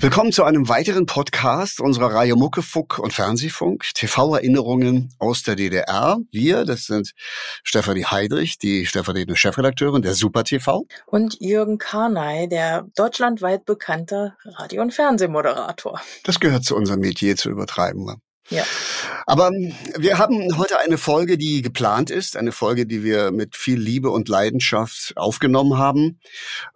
Willkommen zu einem weiteren Podcast unserer Reihe Muckefuck und Fernsehfunk, TV-Erinnerungen aus der DDR. Wir, das sind Stefanie Heidrich, die stellvertretende Chefredakteurin der Super TV. Und Jürgen Karnay, der deutschlandweit bekannter Radio- und Fernsehmoderator. Das gehört zu unserem Metier zu übertreiben. Ja. Aber wir haben heute eine Folge, die geplant ist, eine Folge, die wir mit viel Liebe und Leidenschaft aufgenommen haben.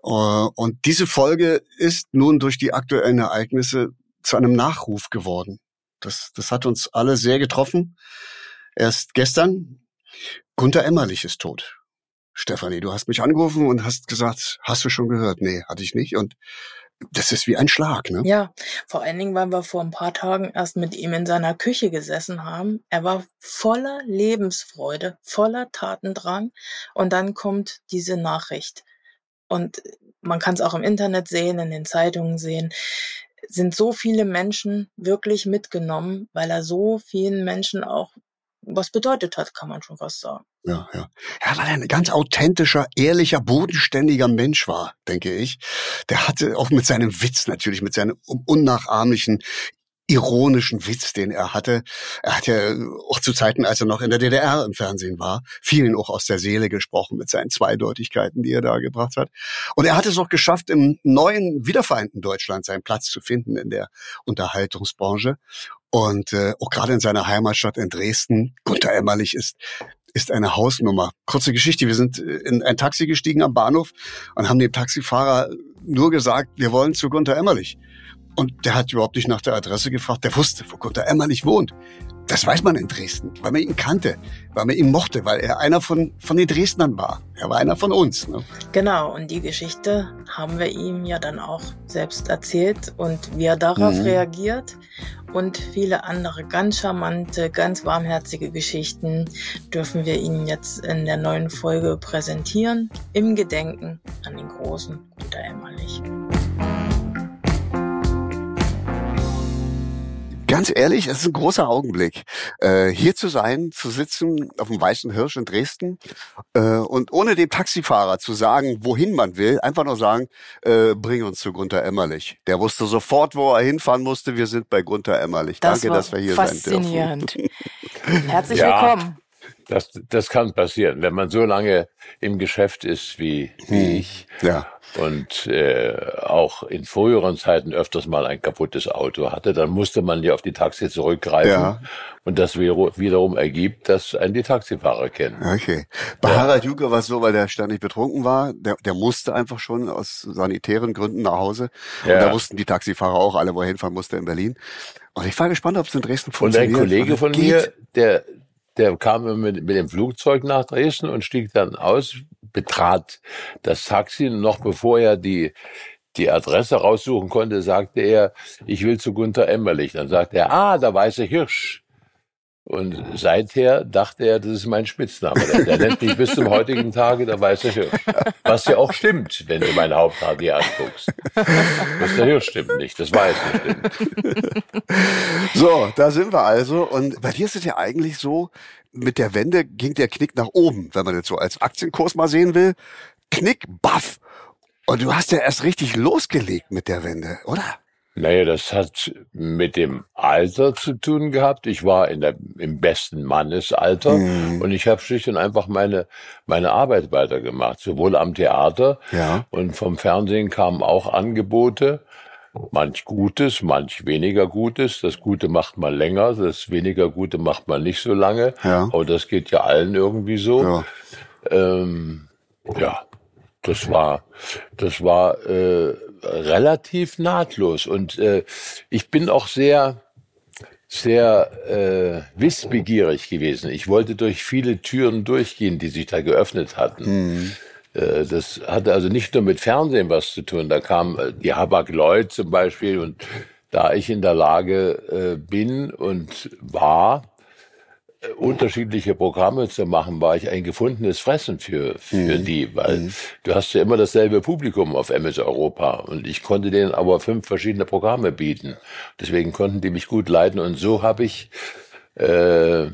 Äh, und diese Folge ist nun durch die aktuellen Ereignisse zu einem Nachruf geworden. Das, das hat uns alle sehr getroffen. Erst gestern, Gunther Emmerlich ist tot. Stefanie, du hast mich angerufen und hast gesagt, hast du schon gehört? Nee, hatte ich nicht. Und das ist wie ein Schlag, ne? Ja, vor allen Dingen, weil wir vor ein paar Tagen erst mit ihm in seiner Küche gesessen haben. Er war voller Lebensfreude, voller Tatendrang und dann kommt diese Nachricht. Und man kann es auch im Internet sehen, in den Zeitungen sehen, sind so viele Menschen wirklich mitgenommen, weil er so vielen Menschen auch was bedeutet hat, kann man schon fast sagen. Ja, ja. Ja, weil er ein ganz authentischer, ehrlicher, bodenständiger Mensch war, denke ich. Der hatte auch mit seinem Witz natürlich, mit seinem unnachahmlichen, ironischen Witz, den er hatte. Er hat ja auch zu Zeiten, als er noch in der DDR im Fernsehen war, vielen auch aus der Seele gesprochen mit seinen Zweideutigkeiten, die er da gebracht hat. Und er hat es auch geschafft, im neuen, wiedervereinten Deutschland seinen Platz zu finden in der Unterhaltungsbranche. Und äh, auch gerade in seiner Heimatstadt in Dresden, Gunter Emmerlich ist ist eine Hausnummer. Kurze Geschichte, wir sind äh, in ein Taxi gestiegen am Bahnhof und haben dem Taxifahrer nur gesagt, wir wollen zu Gunter Emmerlich. Und der hat überhaupt nicht nach der Adresse gefragt. Der wusste, wo Gunter Emmerlich wohnt. Das weiß man in Dresden, weil man ihn kannte, weil man ihn mochte, weil er einer von, von den Dresdnern war. Er war einer von uns. Ne? Genau, und die Geschichte haben wir ihm ja dann auch selbst erzählt und wie er darauf mhm. reagiert und viele andere ganz charmante, ganz warmherzige Geschichten dürfen wir Ihnen jetzt in der neuen Folge präsentieren, im Gedenken an den großen Gunter Emmerlich. Ganz ehrlich, es ist ein großer Augenblick, äh, hier zu sein, zu sitzen auf dem Weißen Hirsch in Dresden äh, und ohne dem Taxifahrer zu sagen, wohin man will, einfach nur sagen, äh, bring uns zu Gunther Emmerlich. Der wusste sofort, wo er hinfahren musste. Wir sind bei Gunther Emmerlich. Das Danke, dass wir hier faszinierend. sein dürfen. Herzlich ja, willkommen. Das, das kann passieren, wenn man so lange im Geschäft ist wie, wie hm. ich. Ja und äh, auch in früheren Zeiten öfters mal ein kaputtes Auto hatte, dann musste man ja auf die Taxi zurückgreifen. Ja. Und das wiederum ergibt, dass einen die Taxifahrer kennen. Okay. Bei ja. Harald Juke war es so, weil der ständig betrunken war, der, der musste einfach schon aus sanitären Gründen nach Hause. Ja. Und da wussten die Taxifahrer auch alle, wo er hinfahren musste in Berlin. Und ich war gespannt, ob es in Dresden funktioniert. Und ein Kollege von geht. mir, der, der kam mit, mit dem Flugzeug nach Dresden und stieg dann aus, betrat das Taxi. Noch bevor er die, die Adresse raussuchen konnte, sagte er, ich will zu Gunther Emmerlich. Dann sagte er, ah, der weiße Hirsch. Und seither dachte er, das ist mein Spitzname. Der, der nennt mich bis zum heutigen Tage der weiße Hirsch. Was ja auch stimmt, wenn du meine Haupthaar dir anguckst. Das der Hirsch stimmt nicht, das weiß ich. So, da sind wir also. Und bei dir ist es ja eigentlich so, mit der Wende ging der Knick nach oben, wenn man jetzt so als Aktienkurs mal sehen will. Knick, baff. Und du hast ja erst richtig losgelegt mit der Wende, oder? Naja, das hat mit dem Alter zu tun gehabt. Ich war in der, im besten Mannesalter mhm. und ich habe schlicht und einfach meine, meine Arbeit weitergemacht, sowohl am Theater ja. und vom Fernsehen kamen auch Angebote. Manch Gutes, manch weniger Gutes. Das Gute macht man länger, das weniger Gute macht man nicht so lange. Ja. Aber das geht ja allen irgendwie so. Ja. Ähm, ja, das war, das war äh, relativ nahtlos. Und äh, ich bin auch sehr, sehr äh, wissbegierig gewesen. Ich wollte durch viele Türen durchgehen, die sich da geöffnet hatten. Mhm. Äh, das hatte also nicht nur mit Fernsehen was zu tun. Da kam äh, die Habak-Lloyd zum Beispiel und da ich in der Lage äh, bin und war, unterschiedliche Programme zu machen, war ich ein gefundenes Fressen für, für mhm. die, weil mhm. du hast ja immer dasselbe Publikum auf MS Europa und ich konnte denen aber fünf verschiedene Programme bieten. Deswegen konnten die mich gut leiten und so habe ich äh,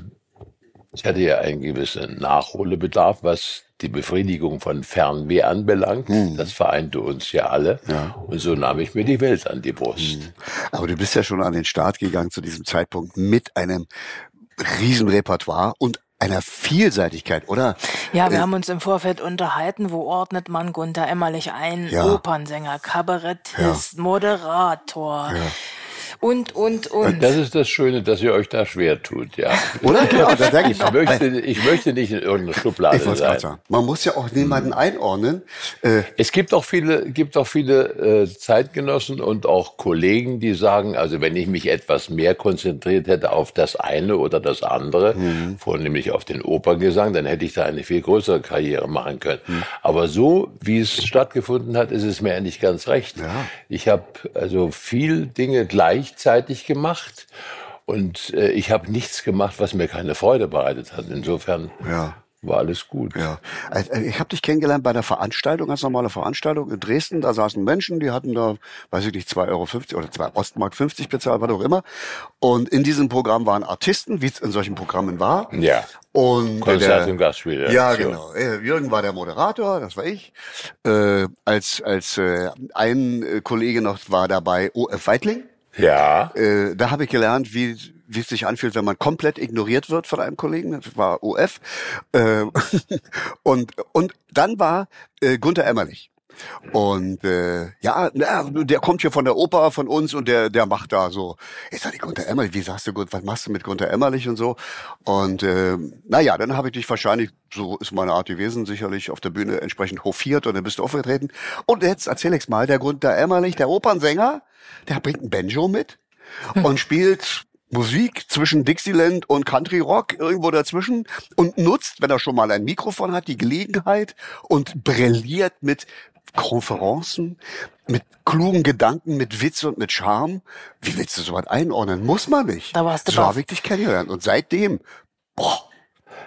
Ich hatte ja einen gewissen Nachholbedarf, was die Befriedigung von Fernweh anbelangt. Mhm. Das vereinte uns ja alle. Ja. Und so nahm ich mir die Welt an die Brust. Mhm. Aber du bist ja schon an den Start gegangen zu diesem Zeitpunkt mit einem Riesenrepertoire und einer Vielseitigkeit, oder? Ja, wir äh, haben uns im Vorfeld unterhalten, wo ordnet man Gunther Emmerlich ein? Ja. Opernsänger, Kabarettist, ja. Moderator. Ja und, und, und. Das ist das Schöne, dass ihr euch da schwer tut, ja. Oder? Genau, das sage ich, ich möchte, ich möchte nicht in irgendeiner Schublade ich sein. Sagen. Man muss ja auch niemanden einordnen. Äh, es gibt auch viele, gibt auch viele äh, Zeitgenossen und auch Kollegen, die sagen, also wenn ich mich etwas mehr konzentriert hätte auf das eine oder das andere, mhm. vornehmlich auf den Operngesang, dann hätte ich da eine viel größere Karriere machen können. Mhm. Aber so, wie es stattgefunden hat, ist es mir eigentlich ganz recht. Ja. Ich habe also viel Dinge gleich gleichzeitig gemacht. Und äh, ich habe nichts gemacht, was mir keine Freude bereitet hat. Insofern ja. war alles gut. Ja. Äh, ich habe dich kennengelernt bei der Veranstaltung, ganz normale Veranstaltung in Dresden. Da saßen Menschen, die hatten da, weiß ich nicht, 2,50 Euro oder 2 Ostmark 50 bezahlt, was auch immer. Und in diesem Programm waren Artisten, wie es in solchen Programmen war. Ja. Und Konzert der, und Gastspiele. Ja, genau. Äh, Jürgen war der Moderator, das war ich. Äh, als als äh, ein äh, Kollege noch war dabei, OF Weitling. Ja. Äh, da habe ich gelernt, wie wie es sich anfühlt, wenn man komplett ignoriert wird von einem Kollegen. Das war OF. Äh, und und dann war äh, Gunther Emmerlich. Und äh, ja, na, der kommt hier von der Oper von uns und der der macht da so. Ist sag die Gunther Emmerlich, wie sagst du gut, was machst du mit Gunther Emmerlich und so? Und äh, naja, dann habe ich dich wahrscheinlich, so ist meine Art gewesen, sicherlich auf der Bühne entsprechend hofiert und dann bist du aufgetreten. Und jetzt erzähl ich's mal, der Gunther Emmerlich, der Opernsänger, der bringt ein Banjo mit hm. und spielt Musik zwischen Dixieland und Country Rock irgendwo dazwischen und nutzt, wenn er schon mal ein Mikrofon hat, die Gelegenheit und brilliert mit Konferenzen, mit klugen Gedanken, mit Witz und mit Charme. Wie willst du sowas einordnen? Muss man nicht. Da warst du so habe ich dich kennengelernt. Und seitdem, boah.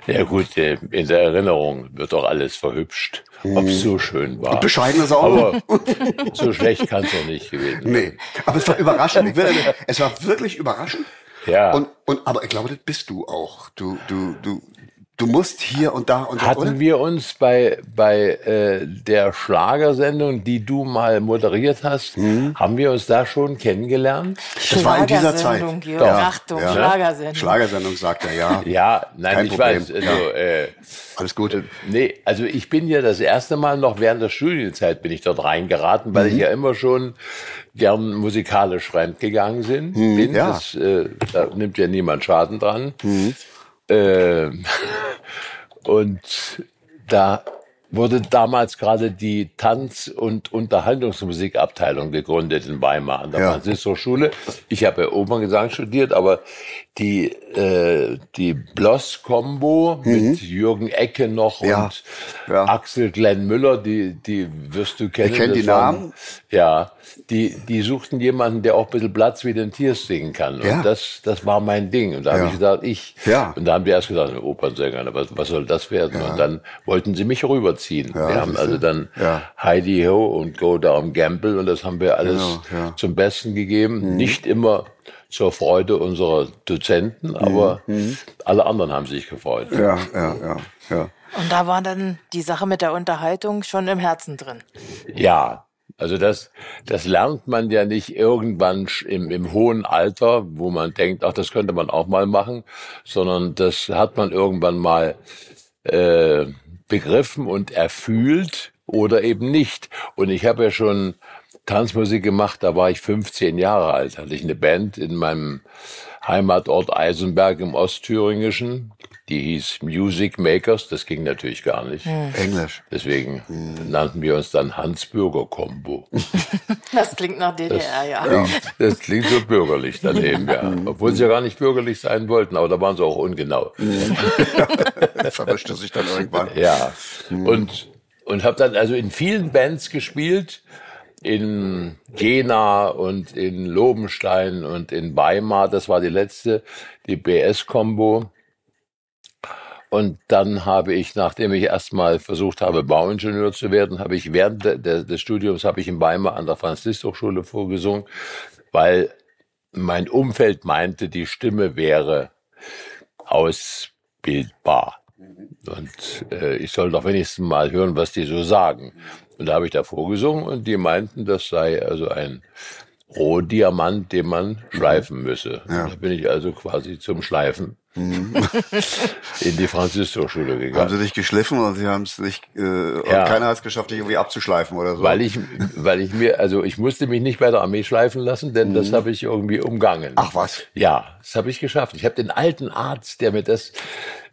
Ja gut, äh, in der Erinnerung wird doch alles verhübscht, ob es so schön war. Bescheiden ist auch. Aber so schlecht kann es doch nicht gewesen sein. Nee, aber es war überraschend. Ich will, es war wirklich überraschend. Ja. Und, und, aber ich glaube, das bist du auch. Du, du, du, du musst hier und da und da. Hatten oder? wir uns bei, bei äh, der Schlagersendung, die du mal moderiert hast, mhm. haben wir uns da schon kennengelernt? Das war in dieser Zeit. Ja. Achtung, ja. Schlagersendung. Schlagersendung sagt er, ja. Ja, nein, Kein ich Problem. weiß. Also, ja. äh, Alles Gute. Nee, also ich bin ja das erste Mal noch während der Studienzeit bin ich dort reingeraten, weil mhm. ich ja immer schon gern musikalisch fremdgegangen sind, mhm, bin. Ja. Das, äh, da nimmt ja niemand Schaden dran. Mhm. Äh, und da wurde damals gerade die Tanz- und Unterhaltungsmusikabteilung gegründet in Weimar an der ja. Franziskus-Schule. Ich habe ja Operngesang studiert, aber die, äh, die Bloss-Kombo mhm. mit Jürgen Ecke noch ja. und ja. Axel Glenn Müller, die, die wirst du kennen. Ich kenne die Namen. Ja, die, die suchten jemanden, der auch ein bisschen Platz wie den Tiers singen kann. Und ja. das, das war mein Ding. Und da ja. habe ich gesagt, ich. Ja. Und da haben die erst gesagt, eine Opernsänger, was, was soll das werden? Ja. Und dann wollten sie mich rüberziehen. Wir haben also dann. Heidi Ho und Go Down Gamble und das haben wir alles genau, zum Besten gegeben. Mhm. Nicht immer zur Freude unserer Dozenten, aber mhm. alle anderen haben sich gefreut. Ja, ja, ja, ja. Und da war dann die Sache mit der Unterhaltung schon im Herzen drin. Ja, also das, das lernt man ja nicht irgendwann im, im hohen Alter, wo man denkt, ach, das könnte man auch mal machen, sondern das hat man irgendwann mal äh, begriffen und erfühlt oder eben nicht. Und ich habe ja schon Tanzmusik gemacht, da war ich 15 Jahre alt, hatte ich eine Band in meinem Heimatort Eisenberg im Ostthüringischen. Die hieß Music Makers, das ging natürlich gar nicht. Hm. Englisch. Deswegen hm. nannten wir uns dann Hans-Bürger Combo. Das klingt nach DDR, das, ja. ja. Das klingt so bürgerlich daneben, ja. Hm. Obwohl sie ja gar nicht bürgerlich sein wollten, aber da waren sie auch ungenau. Hm. Verwischte sich dann irgendwann. Ja. Hm. Und, und habe dann also in vielen Bands gespielt in Jena und in Lobenstein und in Weimar. Das war die letzte, die BS-Kombo. Und dann habe ich, nachdem ich erstmal versucht habe, Bauingenieur zu werden, habe ich während de, de, des Studiums habe ich in Weimar an der Franz-Liszt-Hochschule vorgesungen, weil mein Umfeld meinte, die Stimme wäre aus abbildbar. Und äh, ich soll doch wenigstens mal hören, was die so sagen. Und da habe ich da vorgesungen und die meinten, das sei also ein Rohdiamant, den man schleifen müsse. Ja. Da bin ich also quasi zum Schleifen Mhm. in die Franziskusschule gegangen. Haben sie dich geschliffen und sie haben es nicht, äh, ja. keiner hat es geschafft, dich irgendwie abzuschleifen oder so? Weil ich, weil ich mir, also ich musste mich nicht bei der Armee schleifen lassen, denn mhm. das habe ich irgendwie umgangen. Ach was? Ja, das habe ich geschafft. Ich habe den alten Arzt, der mir das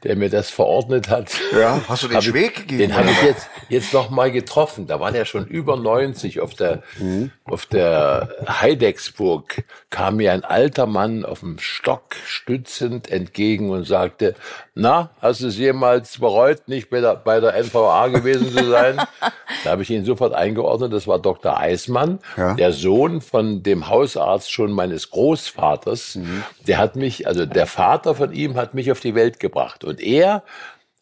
der mir das verordnet hat. Ja, hast du den Schweg gegeben? Den habe ich jetzt, jetzt noch mal getroffen. Da war der schon über 90 auf der, mhm. auf der Heidecksburg kam mir ein alter Mann auf dem Stock stützend entgegen und sagte, na, hast du es jemals bereut, nicht bei der, bei der NVA gewesen zu sein? da habe ich ihn sofort eingeordnet. Das war Dr. Eismann, ja. der Sohn von dem Hausarzt schon meines Großvaters. Mhm. Der hat mich, also der Vater von ihm hat mich auf die Welt gebracht. Und er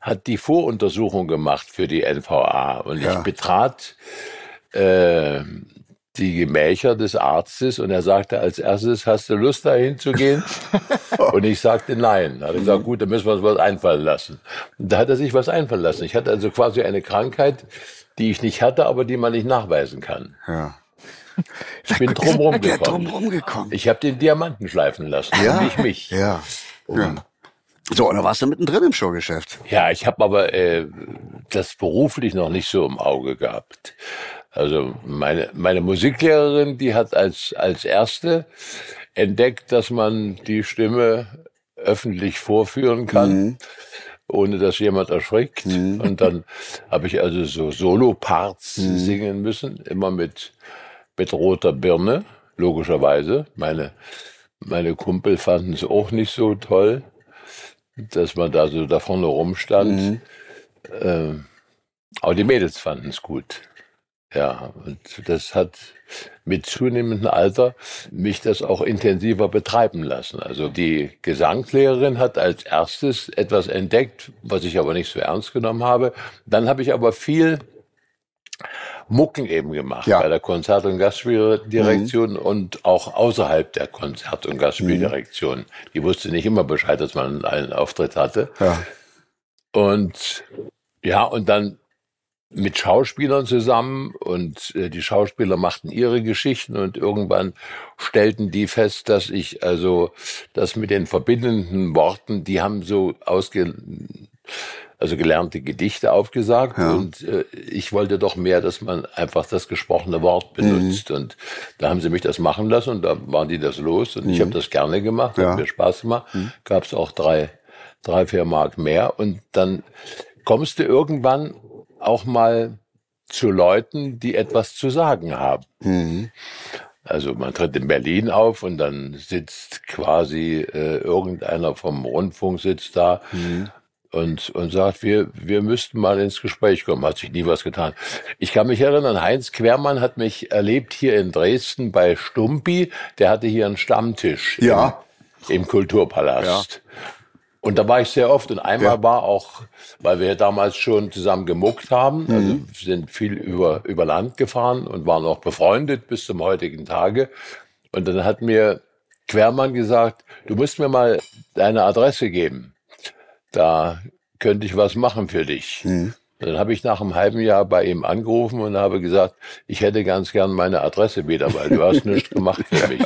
hat die Voruntersuchung gemacht für die NVA. Und ja. ich betrat äh, die Gemächer des Arztes und er sagte als erstes, hast du Lust dahin zu gehen? und ich sagte nein. Da hat er gesagt, gut, dann müssen wir uns was einfallen lassen. Und da hat er sich was einfallen lassen. Ich hatte also quasi eine Krankheit, die ich nicht hatte, aber die man nicht nachweisen kann. Ja. Ich bin drumherum gekommen. gekommen. Ich habe den Diamanten schleifen lassen, ja. nicht mich. Ja. Um, ja. So, und da warst du mittendrin im Showgeschäft. Ja, ich habe aber äh, das beruflich noch nicht so im Auge gehabt. Also meine, meine Musiklehrerin, die hat als, als erste entdeckt, dass man die Stimme öffentlich vorführen kann. Mhm ohne dass jemand erschrickt. Mhm. Und dann habe ich also so Solo-Parts mhm. singen müssen, immer mit, mit roter Birne, logischerweise. Meine, meine Kumpel fanden es auch nicht so toll dass man da so da vorne rumstand. Mhm. Ähm, aber die Mädels fanden es gut. Ja, und das hat mit zunehmendem Alter mich das auch intensiver betreiben lassen. Also die Gesangslehrerin hat als erstes etwas entdeckt, was ich aber nicht so ernst genommen habe. Dann habe ich aber viel Mucken eben gemacht ja. bei der Konzert- und Gastspieldirektion mhm. und auch außerhalb der Konzert- und Gastspieldirektion. Mhm. Die wusste nicht immer Bescheid, dass man einen Auftritt hatte. Ja. Und ja, und dann mit Schauspielern zusammen und äh, die Schauspieler machten ihre Geschichten und irgendwann stellten die fest, dass ich also das mit den verbindenden Worten, die haben so ausge also gelernte Gedichte aufgesagt ja. und äh, ich wollte doch mehr, dass man einfach das gesprochene Wort benutzt mhm. und da haben sie mich das machen lassen und da waren die das los und mhm. ich habe das gerne gemacht, ja. hat mir Spaß gemacht, mhm. gab es auch drei, drei, vier Mark mehr und dann kommst du irgendwann auch mal zu Leuten, die etwas zu sagen haben. Mhm. Also man tritt in Berlin auf und dann sitzt quasi äh, irgendeiner vom Rundfunk sitzt da mhm und, und sagt, wir, wir müssten mal ins Gespräch kommen. Hat sich nie was getan. Ich kann mich erinnern, Heinz Quermann hat mich erlebt hier in Dresden bei Stumpi. Der hatte hier einen Stammtisch ja. im, im Kulturpalast. Ja. Und da war ich sehr oft und einmal ja. war auch, weil wir damals schon zusammen gemuckt haben, also mhm. sind viel über, über Land gefahren und waren auch befreundet bis zum heutigen Tage. Und dann hat mir Quermann gesagt, du musst mir mal deine Adresse geben da könnte ich was machen für dich. Mhm. Dann habe ich nach einem halben Jahr bei ihm angerufen und habe gesagt, ich hätte ganz gern meine Adresse wieder, weil du hast nichts gemacht für mich.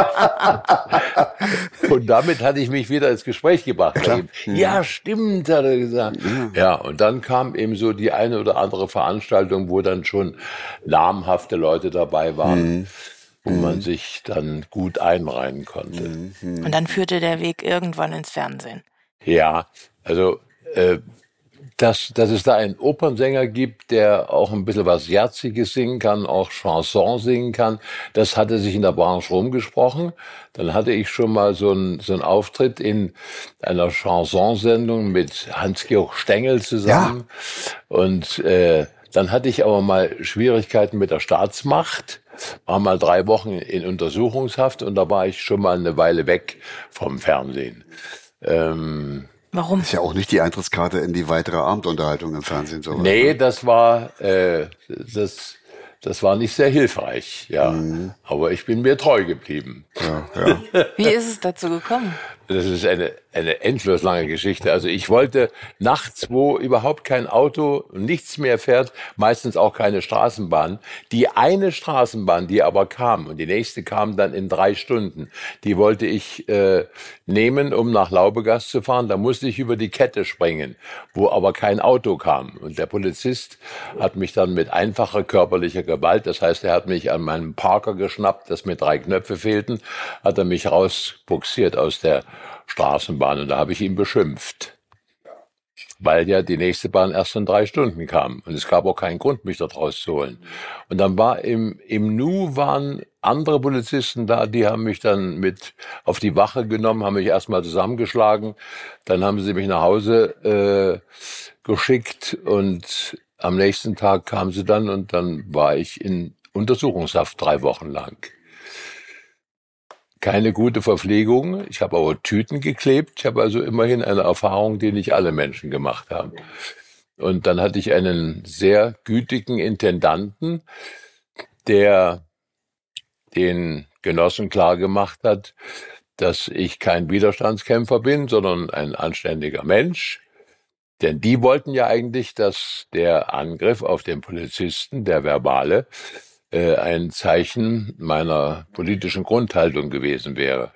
und damit hatte ich mich wieder ins Gespräch gebracht. Mhm. Ja, stimmt, hat er gesagt. Ja. ja, und dann kam eben so die eine oder andere Veranstaltung, wo dann schon namhafte Leute dabei waren. Mhm wo mhm. man sich dann gut einreihen konnte. Mhm. Und dann führte der Weg irgendwann ins Fernsehen. Ja, also äh, dass, dass es da einen Opernsänger gibt, der auch ein bisschen was Jerziges singen kann, auch Chanson singen kann, das hatte sich in der Branche rumgesprochen. Dann hatte ich schon mal so einen so einen Auftritt in einer Chansonsendung mit Hans-Georg Stengel zusammen. Ja. Und äh, dann hatte ich aber mal Schwierigkeiten mit der Staatsmacht, war mal drei Wochen in Untersuchungshaft und da war ich schon mal eine Weile weg vom Fernsehen. Ähm, Warum? Ist ja auch nicht die Eintrittskarte in die weitere Abendunterhaltung im Fernsehen. So nee, das war, äh, das, das war nicht sehr hilfreich, ja. Mhm. Aber ich bin mir treu geblieben. Ja, ja. Wie ist es dazu gekommen? Das ist eine, eine endlos lange Geschichte. Also ich wollte nachts, wo überhaupt kein Auto, nichts mehr fährt, meistens auch keine Straßenbahn. Die eine Straßenbahn, die aber kam und die nächste kam dann in drei Stunden, die wollte ich äh, nehmen, um nach Laubegast zu fahren. Da musste ich über die Kette springen, wo aber kein Auto kam. Und der Polizist hat mich dann mit einfacher körperlicher Gewalt, das heißt, er hat mich an meinem Parker geschnappt, das mit drei Knöpfe fehlten, hat er mich rausbuxiert aus der Straßenbahn und da habe ich ihn beschimpft. Weil ja die nächste Bahn erst in drei Stunden kam. Und es gab auch keinen Grund, mich dort rauszuholen. Und dann war im, im Nu waren andere Polizisten da, die haben mich dann mit auf die Wache genommen, haben mich erstmal zusammengeschlagen. Dann haben sie mich nach Hause äh, geschickt und am nächsten Tag kamen sie dann und dann war ich in Untersuchungshaft drei Wochen lang keine gute Verpflegung. Ich habe aber Tüten geklebt. Ich habe also immerhin eine Erfahrung, die nicht alle Menschen gemacht haben. Und dann hatte ich einen sehr gütigen Intendanten, der den Genossen klar gemacht hat, dass ich kein Widerstandskämpfer bin, sondern ein anständiger Mensch. Denn die wollten ja eigentlich, dass der Angriff auf den Polizisten, der verbale, ein Zeichen meiner politischen Grundhaltung gewesen wäre.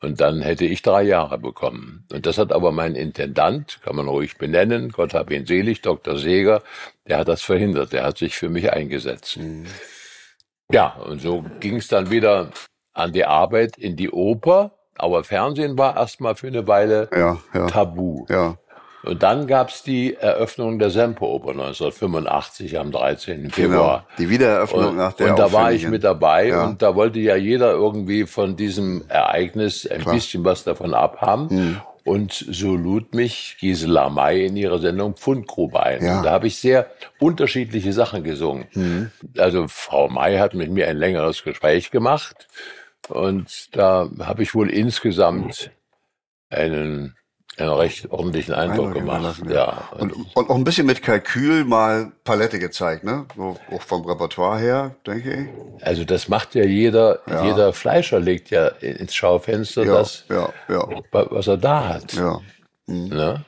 Und dann hätte ich drei Jahre bekommen. Und das hat aber mein Intendant, kann man ruhig benennen, Gott hab ihn selig, Dr. Seger, der hat das verhindert. Der hat sich für mich eingesetzt. Mhm. Ja, und so ging es dann wieder an die Arbeit in die Oper. Aber Fernsehen war erstmal für eine Weile ja, ja. tabu. Ja. Und dann gab's die Eröffnung der Semperoper 1985 am 13. Genau, Februar. Genau, die Wiedereröffnung und, nach der Und da war ich mit dabei ja. und da wollte ja jeder irgendwie von diesem Ereignis ein Klar. bisschen was davon abhaben. Hm. Und so lud mich Gisela May in ihrer Sendung Fundgrube ein. Ja. Und da habe ich sehr unterschiedliche Sachen gesungen. Mhm. Also Frau May hat mit mir ein längeres Gespräch gemacht. Und da habe ich wohl insgesamt einen einen recht ordentlichen Eindruck, gemacht. Ja. ja. Und, und auch ein bisschen mit Kalkül mal Palette gezeigt, ne? So, auch vom Repertoire her, denke ich. Also das macht ja jeder, ja. jeder Fleischer legt ja ins Schaufenster ja, das, ja, ja. was er da hat. Ja. Mhm. Ne?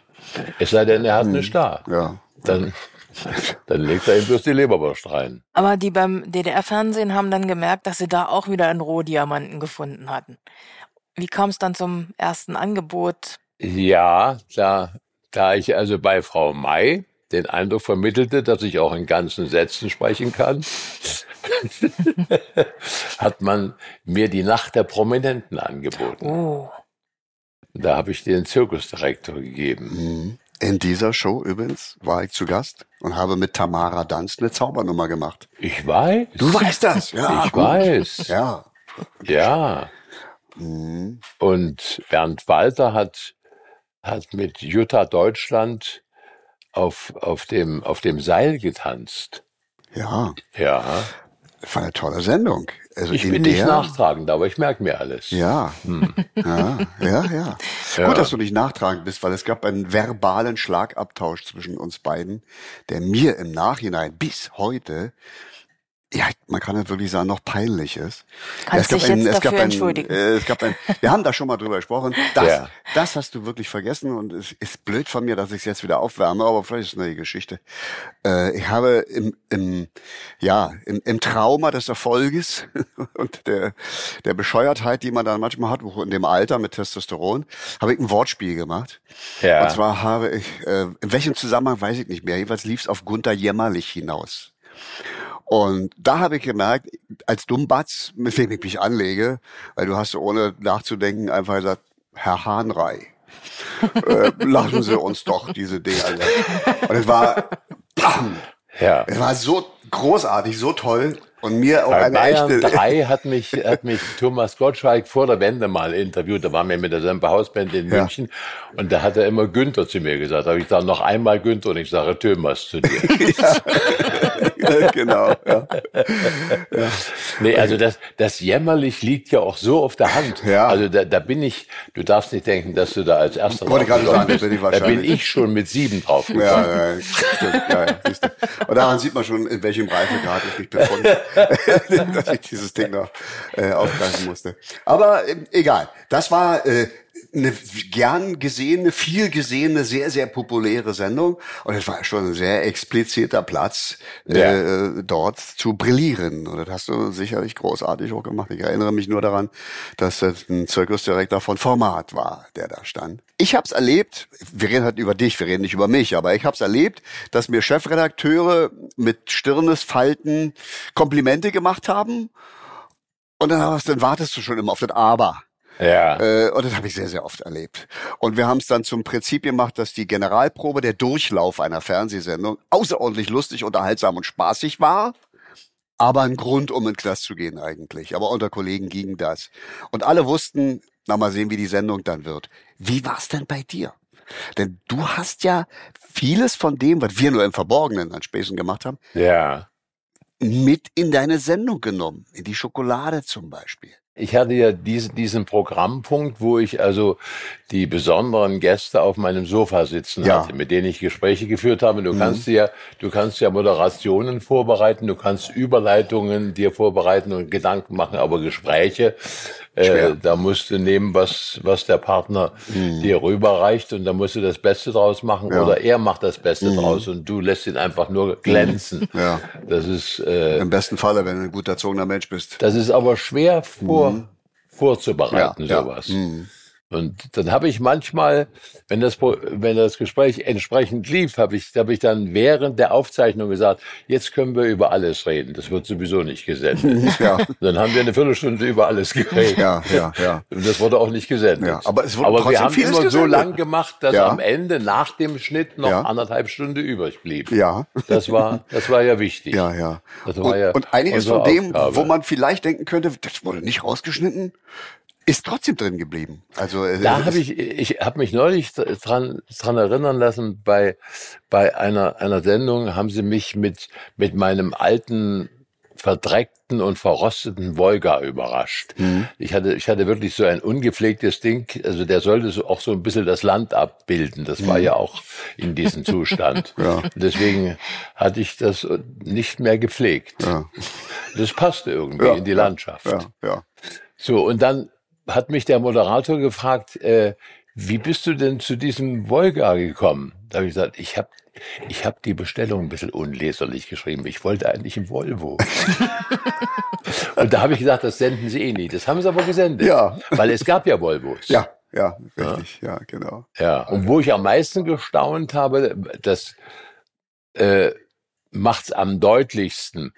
Es sei denn, er hat mhm. eine Star. Ja. Dann, dann legt er ihm bloß die Leberwurst rein. Aber die beim DDR-Fernsehen haben dann gemerkt, dass sie da auch wieder einen Rohdiamanten gefunden hatten. Wie kam es dann zum ersten Angebot? Ja, da, da ich also bei Frau May den Eindruck vermittelte, dass ich auch in ganzen Sätzen sprechen kann, hat man mir die Nacht der Prominenten angeboten. Oh. Da habe ich den Zirkusdirektor gegeben. Mhm. In dieser Show übrigens war ich zu Gast und habe mit Tamara Danz eine Zaubernummer gemacht. Ich weiß. Du weißt das, ja. Ich gut. weiß. Ja. Ja. Mhm. Und Bernd Walter hat hat mit Jutta Deutschland auf, auf, dem, auf dem Seil getanzt. Ja. Ja. Das war eine tolle Sendung. Also ich bin der, nicht nachtragend, aber ich merke mir alles. Ja. Hm. ja. Ja, ja, ja. Gut, dass du nicht nachtragend bist, weil es gab einen verbalen Schlagabtausch zwischen uns beiden, der mir im Nachhinein bis heute ja, man kann ja wirklich sagen, noch peinlich ist. Kannst es gab ein, es gab ein, äh, es gab ein, wir haben da schon mal drüber gesprochen. Das, ja. das hast du wirklich vergessen und es ist blöd von mir, dass ich es jetzt wieder aufwärme, aber vielleicht ist es eine Geschichte. Äh, ich habe im, im, ja, im, im Trauma des Erfolges und der, der Bescheuertheit, die man dann manchmal hat, in dem Alter mit Testosteron, habe ich ein Wortspiel gemacht. Ja. Und zwar habe ich, äh, in welchem Zusammenhang weiß ich nicht mehr, jedenfalls lief es auf Gunther Jämmerlich hinaus. Und da habe ich gemerkt, als Dummbatz, mit wem ich mich anlege, weil du hast ohne nachzudenken einfach gesagt, Herr Hahnrei, äh, lassen Sie uns doch diese Dinge. Alle. Und es war, bam, ja. es war so großartig, so toll. Und mir auch Bei eine Bayern echte 3 hat mich, hat mich Thomas Gottschalk vor der Wende mal interviewt. Da waren wir mit der Semper Hausband in ja. München. Und da hat er immer Günther zu mir gesagt. Da habe ich gesagt, noch einmal Günther und ich sage Thomas zu dir. ja. genau, ja. ja. Nee, also das, das jämmerlich liegt ja auch so auf der Hand. Ja. Also da, da bin ich, du darfst nicht denken, dass du da als erster Wollte drauf sagen, bist. Bin ich da bin ich schon mit sieben drauf gekommen. Ja, ja, stimmt, ja, ja, Und daran sieht man schon, in welchem Reifegrad ich mich befinde. dass ich dieses Ding noch äh, aufgreifen musste. Aber äh, egal. Das war äh, eine gern gesehene, viel gesehene, sehr, sehr populäre Sendung. Und es war schon ein sehr expliziter Platz, ja. äh, dort zu brillieren. Und das hast du sicherlich großartig auch gemacht. Ich erinnere mich nur daran, dass das ein Zirkusdirektor von Format war, der da stand. Ich habe es erlebt, wir reden halt über dich, wir reden nicht über mich, aber ich habe es erlebt, dass mir Chefredakteure mit Stirnesfalten Komplimente gemacht haben. Und dann, dann wartest du schon immer auf das Aber. Ja. Äh, und das habe ich sehr, sehr oft erlebt. Und wir haben es dann zum Prinzip gemacht, dass die Generalprobe, der Durchlauf einer Fernsehsendung außerordentlich lustig, unterhaltsam und spaßig war. Aber ein Grund, um in Klasse zu gehen eigentlich. Aber unter Kollegen ging das. Und alle wussten, na mal sehen, wie die Sendung dann wird. Wie war's denn bei dir? Denn du hast ja vieles von dem, was wir nur im Verborgenen an Späßen gemacht haben, ja. mit in deine Sendung genommen. In die Schokolade zum Beispiel. Ich hatte ja diesen, diesen Programmpunkt, wo ich also die besonderen Gäste auf meinem Sofa sitzen ja. hatte, mit denen ich Gespräche geführt habe. Du mhm. kannst ja, du kannst ja Moderationen vorbereiten, du kannst Überleitungen dir vorbereiten und Gedanken machen, aber Gespräche, äh, da musst du nehmen, was, was der Partner mhm. dir rüberreicht und da musst du das Beste draus machen ja. oder er macht das Beste mhm. draus und du lässt ihn einfach nur glänzen. Ja. Das ist, äh, im besten Falle, wenn du ein gut erzogener Mensch bist. Das ist aber schwer vor, mhm. vorzubereiten, ja, sowas. Ja. Und dann habe ich manchmal, wenn das, wenn das Gespräch entsprechend lief, habe ich, habe ich dann während der Aufzeichnung gesagt, jetzt können wir über alles reden. Das wird sowieso nicht gesendet. Ja. Dann haben wir eine Viertelstunde über alles geredet. Ja, ja, ja. Und das wurde auch nicht gesendet. Ja, aber es wurde aber wir haben immer gesendet. so lang gemacht, dass ja. am Ende nach dem Schnitt noch ja. anderthalb Stunden übrig blieb. Ja. Das war, das war ja wichtig. Ja, ja. Das war und, ja und einiges von dem, Aufgabe. wo man vielleicht denken könnte, das wurde nicht rausgeschnitten, ist trotzdem drin geblieben. Also äh, da habe ich ich habe mich neulich dran dran erinnern lassen bei bei einer einer Sendung haben sie mich mit mit meinem alten verdreckten und verrosteten Volga überrascht. Mhm. Ich hatte, ich hatte wirklich so ein ungepflegtes Ding, also der sollte so auch so ein bisschen das Land abbilden. Das war mhm. ja auch in diesem Zustand. ja. Deswegen hatte ich das nicht mehr gepflegt. Ja. Das passte irgendwie ja. in die Landschaft. Ja. Ja. So, und dann hat mich der Moderator gefragt, äh, wie bist du denn zu diesem Volga gekommen? Da habe ich gesagt, ich habe ich hab die Bestellung ein bisschen unleserlich geschrieben. Ich wollte eigentlich ein Volvo. und da habe ich gesagt, das senden sie eh nicht. Das haben sie aber gesendet. Ja. Weil es gab ja Volvos. Ja, ja, richtig, ja, ja genau. Ja, und wo ich am meisten gestaunt habe, das äh, macht's am deutlichsten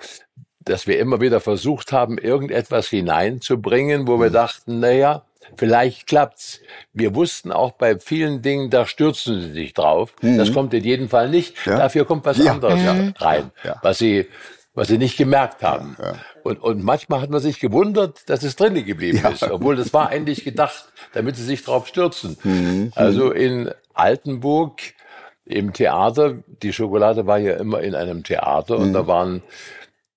dass wir immer wieder versucht haben, irgendetwas hineinzubringen, wo wir mhm. dachten, naja, vielleicht klappt's. Wir wussten auch bei vielen Dingen, da stürzen sie sich drauf. Mhm. Das kommt in jedem Fall nicht. Ja. Dafür kommt was ja. anderes mhm. rein, ja. was sie was sie nicht gemerkt haben. Und, und manchmal hat man sich gewundert, dass es drinnen geblieben ist, obwohl das war eigentlich gedacht, damit sie sich drauf stürzen. Mhm. Also in Altenburg im Theater, die Schokolade war ja immer in einem Theater und da mhm. waren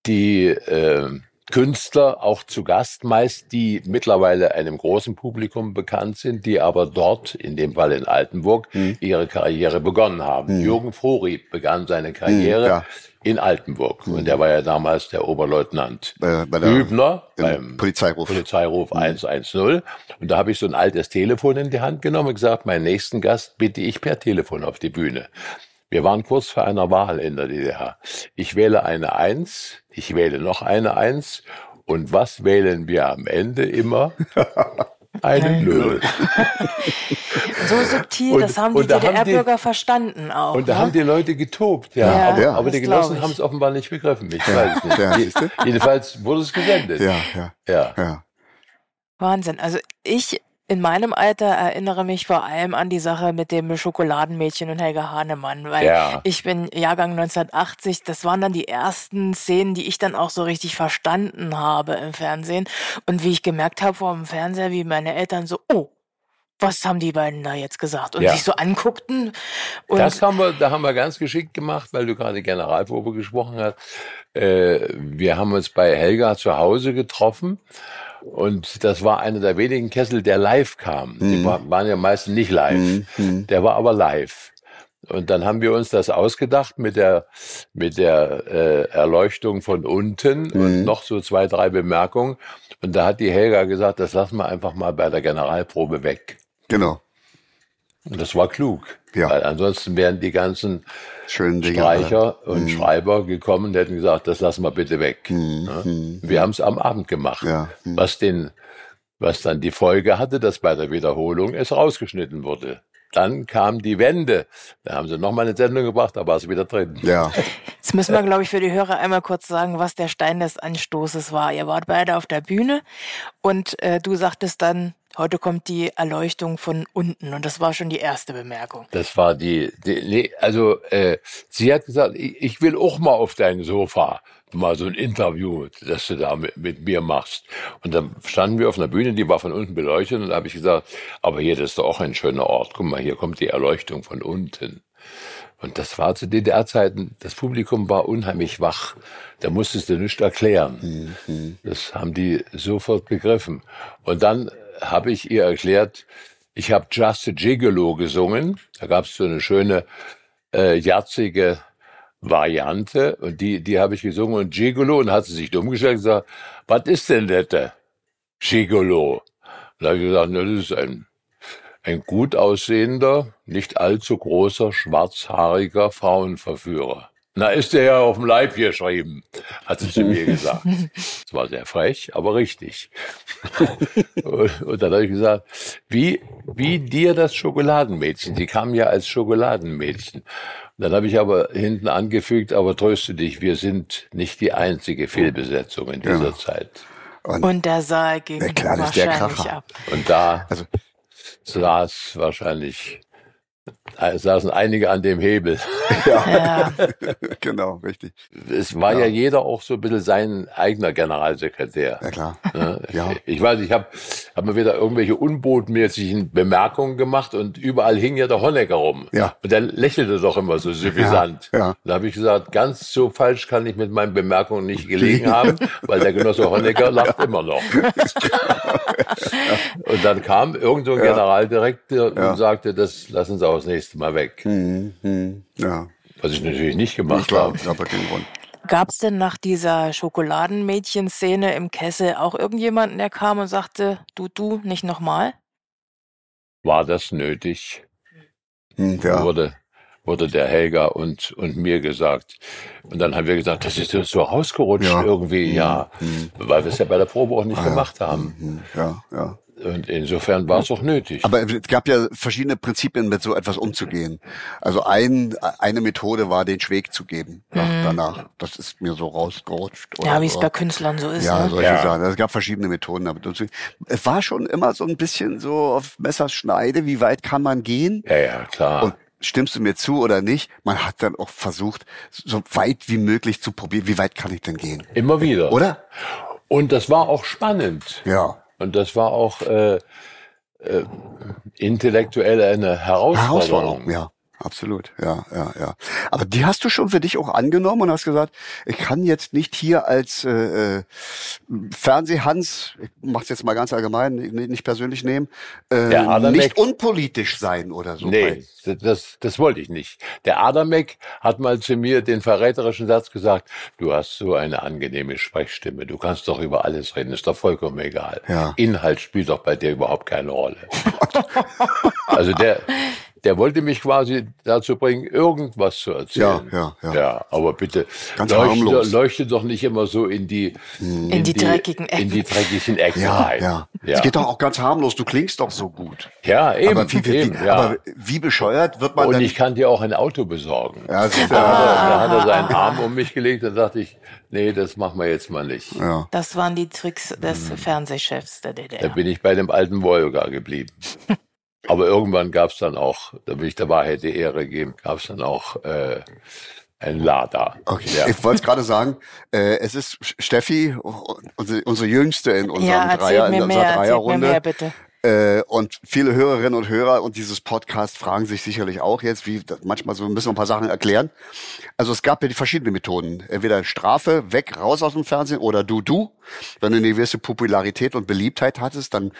die äh, Künstler auch zu Gast, meist die mittlerweile einem großen Publikum bekannt sind, die aber dort, in dem Fall in Altenburg, mhm. ihre Karriere begonnen haben. Mhm. Jürgen Fori begann seine Karriere mhm, ja. in Altenburg und der war ja damals der Oberleutnant bei, bei der, Hübner beim Polizeiruf, Polizeiruf 110 und da habe ich so ein altes Telefon in die Hand genommen und gesagt, meinen nächsten Gast bitte ich per Telefon auf die Bühne. Wir waren kurz vor einer Wahl in der DDR. Ich wähle eine Eins, ich wähle noch eine Eins. Und was wählen wir am Ende immer? Eine Null. so subtil, und, das haben die DDR-Bürger verstanden auch. Und da ne? haben die Leute getobt, ja. ja aber, ja, aber die Genossen haben es offenbar nicht begriffen. Ich weiß es nicht. Ja, Jedenfalls wurde es gesendet. Ja, ja. ja. ja. Wahnsinn. Also ich in meinem Alter erinnere mich vor allem an die Sache mit dem Schokoladenmädchen und Helga Hahnemann, weil ja. ich bin Jahrgang 1980, das waren dann die ersten Szenen, die ich dann auch so richtig verstanden habe im Fernsehen und wie ich gemerkt habe vor dem Fernseher, wie meine Eltern so, oh, was haben die beiden da jetzt gesagt? Und ja. sich so anguckten. Das haben wir, da haben wir ganz geschickt gemacht, weil du gerade Generalprobe gesprochen hast. Äh, wir haben uns bei Helga zu Hause getroffen und das war einer der wenigen Kessel, der live kam. Mhm. Die waren ja meistens nicht live. Mhm. mhm. Der war aber live. Und dann haben wir uns das ausgedacht mit der mit der äh, Erleuchtung von unten mhm. und noch so zwei drei Bemerkungen. Und da hat die Helga gesagt, das lassen wir einfach mal bei der Generalprobe weg. Genau. Und das war klug. Ja. Weil ansonsten wären die ganzen Schönen Dinge. Streicher alle. und Schreiber gekommen und hätten gesagt, das lassen wir bitte weg. Ja? Wir haben es am Abend gemacht. Ja. Was den, was dann die Folge hatte, dass bei der Wiederholung es rausgeschnitten wurde. Dann kam die Wende. Da haben sie nochmal eine Sendung gebracht, da war es wieder drin. Ja. Jetzt müssen wir, glaube ich, für die Hörer einmal kurz sagen, was der Stein des Anstoßes war. Ihr wart beide auf der Bühne und äh, du sagtest dann, heute kommt die Erleuchtung von unten. Und das war schon die erste Bemerkung. Das war die, die nee, also äh, sie hat gesagt, ich, ich will auch mal auf dein Sofa mal so ein Interview, das du da mit, mit mir machst. Und dann standen wir auf einer Bühne, die war von unten beleuchtet und da habe ich gesagt, aber hier, das ist doch auch ein schöner Ort. Guck mal, hier kommt die Erleuchtung von unten. Und das war zu DDR-Zeiten, das Publikum war unheimlich wach. Da musstest du nichts erklären. Das haben die sofort begriffen. Und dann habe ich ihr erklärt, ich habe Just a Gigolo gesungen. Da gab es so eine schöne, äh, jatzige Variante. Und die, die habe ich gesungen. Und Gigolo, und hat sie sich dumm gestellt und gesagt, was ist denn das? da? Gigolo. Und da habe ich gesagt, das ist ein ein gut aussehender, nicht allzu großer, schwarzhaariger Frauenverführer. Na, ist der ja auf dem Leib geschrieben, hat sie zu mir gesagt. Das war sehr frech, aber richtig. und, und dann habe ich gesagt, wie, wie dir das Schokoladenmädchen. Sie kam ja als Schokoladenmädchen. Und dann habe ich aber hinten angefügt, aber tröste dich, wir sind nicht die einzige Fehlbesetzung in dieser Genau. Zeit. Und der Saal ging Ja, der wahrscheinlich ab. Und da Also- saß wahrscheinlich, saßen einige an dem Hebel. Ja, genau, richtig. Es war ja. jeder auch so ein bisschen sein eigener Generalsekretär. Ja, klar. Ne? Ja. Ich weiß, ich habe hab mir wieder irgendwelche unbotmäßigen Bemerkungen gemacht und überall hing ja der Honecker rum. Ja. Und der lächelte doch immer so suffisant. Ja, ja. Da habe ich gesagt, ganz so falsch kann ich mit meinen Bemerkungen nicht gelegen haben, weil der Genosse Honecker lacht immer noch. Und dann kam irgend so ein Generaldirektor Ja. und sagte, das lassen Sie auch das nächste Mal weg. Hm, hm, ja. Was ich natürlich nicht Ja, gemacht klar, habe. keinen Grund. Gab's denn nach dieser Schokoladenmädchen-Szene im Kessel auch irgendjemanden, der kam und sagte, du, du, nicht nochmal? War das nötig? Hm, ja. wurde, wurde der Helga und, und mir gesagt. Und dann haben wir gesagt, das ist so rausgerutscht Ja. irgendwie, ja, Hm. weil wir es ja bei der Probe auch nicht Ah, ja. gemacht haben. Hm, ja, ja. Und insofern war es auch nötig. Aber es gab ja verschiedene Prinzipien, mit so etwas umzugehen. Also ein, eine Methode war, den Schweg zu geben nach, danach. Das ist mir so rausgerutscht. Ja, wie es bei Künstlern so ist. Ja, ne? solche Ja. Sachen. Es gab verschiedene Methoden. Aber das- es war schon immer so ein bisschen so auf Messerschneide, wie weit kann man gehen? ja, ja, klar. Und stimmst du mir zu oder nicht? Man hat dann auch versucht, so weit wie möglich zu probieren, wie weit kann ich denn gehen? Immer wieder. Oder? Und das war auch spannend. Ja. Und das war auch äh, äh, intellektuell eine Herausforderung. Herausforderung, ja. Absolut, ja, ja, ja. Aber die hast du schon für dich auch angenommen und hast gesagt, ich kann jetzt nicht hier als äh, äh, Fernsehhans, ich mach's jetzt mal ganz allgemein, nicht, persönlich nehmen, äh, Adamek- nicht unpolitisch sein oder so. Nee, das, das, das wollte ich nicht. Der Adamek hat mal zu mir den verräterischen Satz gesagt, du hast so eine angenehme Sprechstimme, du kannst doch über alles reden, ist doch vollkommen egal. Ja. Inhalt spielt doch bei dir überhaupt keine Rolle. also der, der wollte mich quasi dazu bringen, irgendwas zu erzählen. Ja, ja, ja. Ja, aber bitte Ganz leuchte, harmlos. leuchte doch nicht immer so in die, In die dreckigen Ecken. in die dreckigen Ecken Ja, rein. ja. ja. Es geht doch auch ganz harmlos. Du klingst doch so gut. ja, eben, aber, wie, wie, eben, wie, ja. aber wie bescheuert wird man Und dann? ich kann dir auch ein Auto besorgen. ja, ist Da, ja, da hat er seinen Arm um mich gelegt, da dachte ich, nee, das machen wir jetzt mal nicht. ja. Das waren die Tricks des Hm. Fernsehchefs der Da DDR. bin ich bei dem alten Wolga geblieben. Aber irgendwann gab es dann auch, da will ich der Wahrheit die Ehre geben, gab es dann auch äh, ein Lada. Okay, Ja. ich wollte es gerade sagen, äh, es ist Steffi, unsere, unsere Jüngste in unserem Ja, Dreier, in unserer mehr, Dreierrunde. mehr, bitte. Äh, und viele Hörerinnen und Hörer und dieses Podcast fragen sich sicherlich auch jetzt, wie manchmal so müssen wir ein paar Sachen erklären. Also es gab ja die verschiedenen Methoden. Entweder Strafe, weg, raus aus dem Fernsehen oder du, du. Wenn du eine gewisse Popularität und Beliebtheit hattest, dann,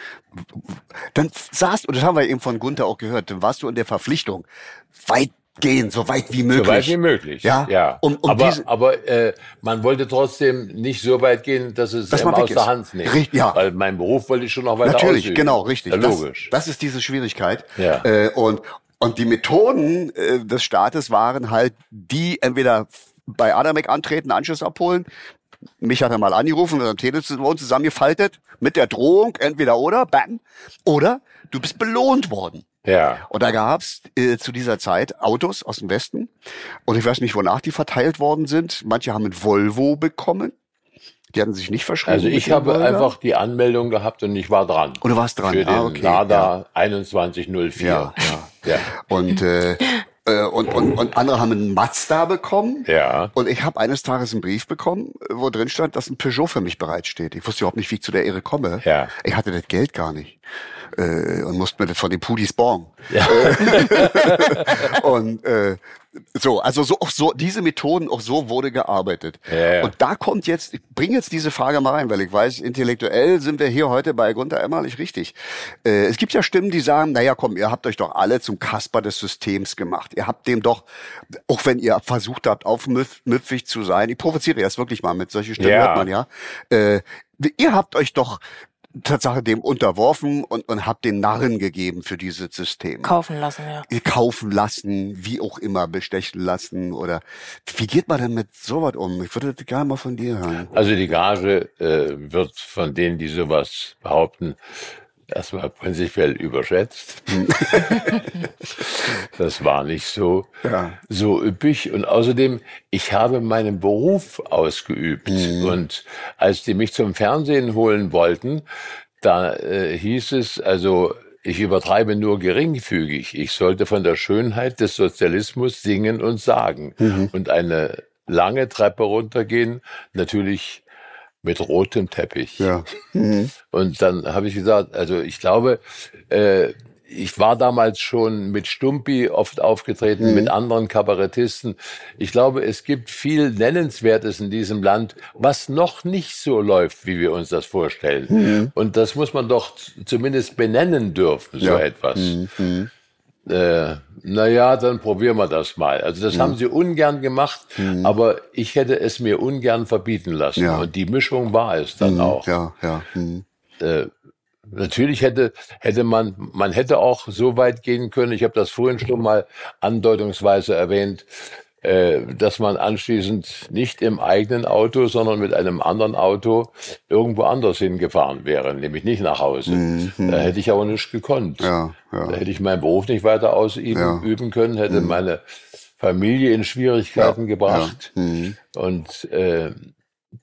dann saßt, und das haben wir eben von Gunther auch gehört, dann warst du in der Verpflichtung, weit gehen, so weit wie möglich. So weit wie möglich. Ja, ja. Um, um aber diese, aber äh, man wollte trotzdem nicht so weit gehen, dass es Dass man aus ist. der Hand nimmt. Richtig, ja. Weil mein Beruf wollte ich schon noch weiter Natürlich, ausüben. genau, richtig. Ja, das, logisch. das ist diese Schwierigkeit. Ja. Äh, und, und die Methoden äh, des Staates waren halt die, entweder bei Adamek antreten, Anschluss abholen. Mich hat er mal angerufen und am Telefon zusammengefaltet mit der Drohung, entweder oder, bam, oder du bist belohnt worden. Ja. Und da gab's äh, zu dieser Zeit Autos aus dem Westen. Und ich weiß nicht, wonach die verteilt worden sind. Manche haben ein Volvo bekommen. Die hatten sich nicht verschrieben. Also ich habe Volvo. einfach die Anmeldung gehabt und ich war dran. Und du warst dran. Für den ah, okay. Lada 2104. Ja, ja. Und, äh, äh, und, und, und andere haben einen Mazda bekommen. Ja. Und ich habe eines Tages einen Brief bekommen, wo drin stand, dass ein Peugeot für mich bereitsteht. Ich wusste überhaupt nicht, wie ich zu der Ehre komme. Ja. Ich hatte das Geld gar nicht. Äh, und musste mir von den Pudis borgen. Ja. Und äh, so, also so auch so diese Methoden, auch so wurde gearbeitet. Ja, ja. Und da kommt jetzt, ich bringe jetzt diese Frage mal rein, weil ich weiß, intellektuell sind wir hier heute bei Gunther Emmerlich richtig. Äh, es gibt ja Stimmen, die sagen, naja, komm, ihr habt euch doch alle zum Kasper des Systems gemacht. Ihr habt dem doch, auch wenn ihr versucht habt, aufmüpfig zu sein, ich provoziere jetzt wirklich mal mit, solche Stimmen Ja. hört man ja, äh, ihr habt euch doch Tatsache dem unterworfen und, und habt den Narren gegeben für dieses System Kaufen lassen, ja. kaufen lassen, wie auch immer bestechen lassen oder wie geht man denn mit sowas um? Ich würde das gerne mal von dir hören. Also die Gage äh, wird von denen, die sowas behaupten, erstmal prinzipiell überschätzt. das war nicht so, Ja. so üppig. Und außerdem, ich habe meinen Beruf ausgeübt. Und als die mich zum Fernsehen holen wollten, da äh, hieß es, also ich übertreibe nur geringfügig. Ich sollte von der Schönheit des Sozialismus singen und sagen. Und eine lange Treppe runtergehen, natürlich mit rotem Teppich. Ja. Mhm. Und dann habe ich gesagt, also ich glaube, äh, ich war damals schon mit Stumpi oft aufgetreten, mit anderen Kabarettisten. Ich glaube, es gibt viel Nennenswertes in diesem Land, was noch nicht so läuft, wie wir uns das vorstellen. Und das muss man doch zumindest benennen dürfen, so Ja. etwas. Äh, naja, dann probieren wir das mal. Also das haben sie ungern gemacht, aber ich hätte es mir ungern verbieten lassen. Ja. Und die Mischung war es dann auch. Ja, ja. Mhm. Äh, natürlich hätte hätte man man hätte auch so weit gehen können. Ich habe das vorhin schon mal andeutungsweise erwähnt, äh, dass man anschließend nicht im eigenen Auto, sondern mit einem anderen Auto irgendwo anders hingefahren wäre, nämlich nicht nach Hause. Da hätte ich aber nicht gekonnt. Mhm. Ja, ja. Da hätte ich meinen Beruf nicht weiter ausüben Ja. üben können, hätte meine Familie in Schwierigkeiten gebracht. Mhm. Und äh,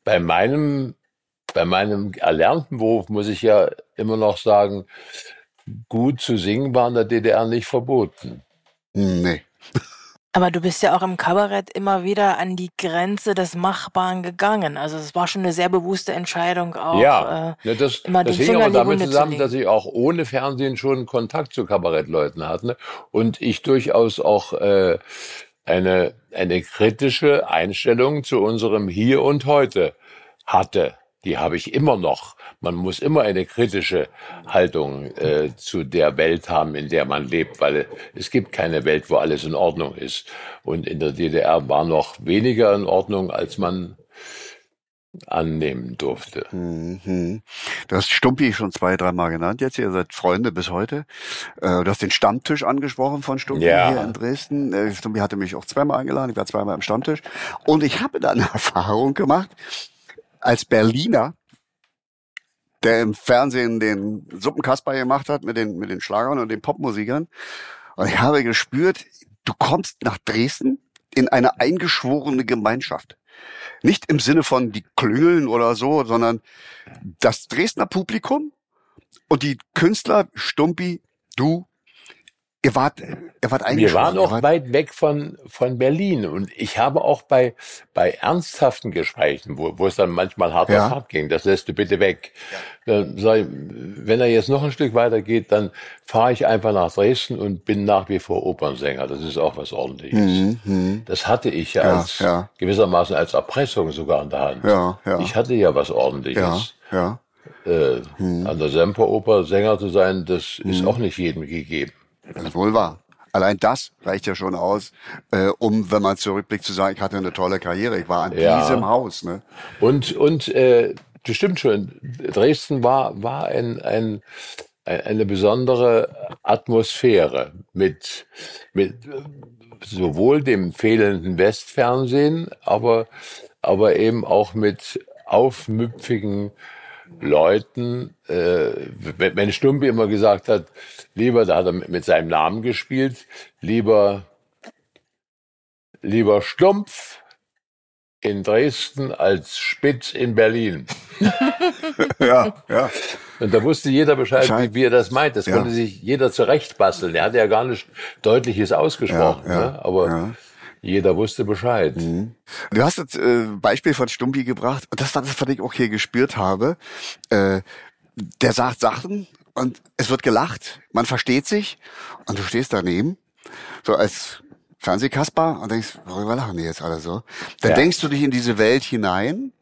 bei meinem bei meinem erlernten Beruf muss ich ja immer noch sagen, gut zu singen war in der DDR nicht verboten. Mhm, Nee. Aber du bist ja auch im Kabarett immer wieder an die Grenze des Machbaren gegangen. Also es war schon eine sehr bewusste Entscheidung auch. ja, Äh, das, immer das hing aber damit zusammen, dass ich auch ohne Fernsehen schon Kontakt zu Kabarettleuten hatte und ich durchaus auch äh, eine, eine kritische Einstellung zu unserem Hier und Heute hatte. Die habe ich immer noch. Man muss immer eine kritische Haltung äh, zu der Welt haben, in der man lebt, weil es gibt keine Welt, wo alles in Ordnung ist. Und in der DDR war noch weniger in Ordnung, als man annehmen durfte. Mhm. Du hast Stumpi schon zwei, dreimal genannt jetzt. Ihr seid Freunde bis heute. Äh, Du hast den Stammtisch angesprochen von Stumpi Ja. hier in Dresden. Äh, Stumpi hatte mich auch zweimal eingeladen. Ich war zweimal im Stammtisch. Und ich habe dann eine Erfahrung gemacht als Berliner, der im Fernsehen den Suppenkasper gemacht hat mit den, mit den Schlagern und den Popmusikern. Und ich habe gespürt, du kommst nach Dresden in eine eingeschworene Gemeinschaft. Nicht im Sinne von die klüngeln oder so, sondern das Dresdner Publikum und die Künstler, Stumpi, du, ihr wart, ihr wart Wir eingeschworen. waren auch wart, weit weg von, von Berlin. Und ich habe auch bei, bei ernsthaften Gesprächen, wo, wo es dann manchmal hart Ja. auf hart ging, das lässt du bitte weg. Dann sag ich, wenn er jetzt noch ein Stück weiter geht, dann fahre ich einfach nach Dresden und bin nach wie vor Opernsänger. Das ist auch was ordentliches. Mhm, mhm. Das hatte ich ja, Ja, als, ja. gewissermaßen als Erpressung sogar in der Hand. Ja, ja. Ich hatte ja was ja, ordentliches. ja. Äh, An der Semperoper Sänger zu sein, das Mhm. ist auch nicht jedem gegeben. Das ist wohl wahr. Allein das reicht ja schon aus, äh, um, wenn man zurückblickt, zu sagen, ich hatte eine tolle Karriere. Ich war an Ja. diesem Haus. Ne? Und, und äh, das stimmt schon. Dresden war, war ein, ein, ein, eine besondere Atmosphäre mit, mit sowohl dem fehlenden Westfernsehen, aber, aber eben auch mit aufmüpfigen Leuten. Äh, wenn wenn Stumpi immer gesagt hat, lieber, da hat er mit seinem Namen gespielt, lieber, lieber Stumpf in Dresden als Spitz in Berlin. Ja, ja. Und da wusste jeder Bescheid, Bescheid. wie, er das meint. Das Ja. konnte sich jeder zurechtbasteln. Er hatte ja gar nicht Deutliches ausgesprochen, Ja, ja, ne? aber jeder wusste Bescheid. Du hast das äh, Beispiel von Stumpi gebracht und das war das, was ich auch hier gespürt habe. Äh, der sagt Sachen und es wird gelacht, man versteht sich und du stehst daneben, so als Fernsehkasper und denkst, worüber lachen die jetzt alle so? Dann Ja. denkst du dich in diese Welt hinein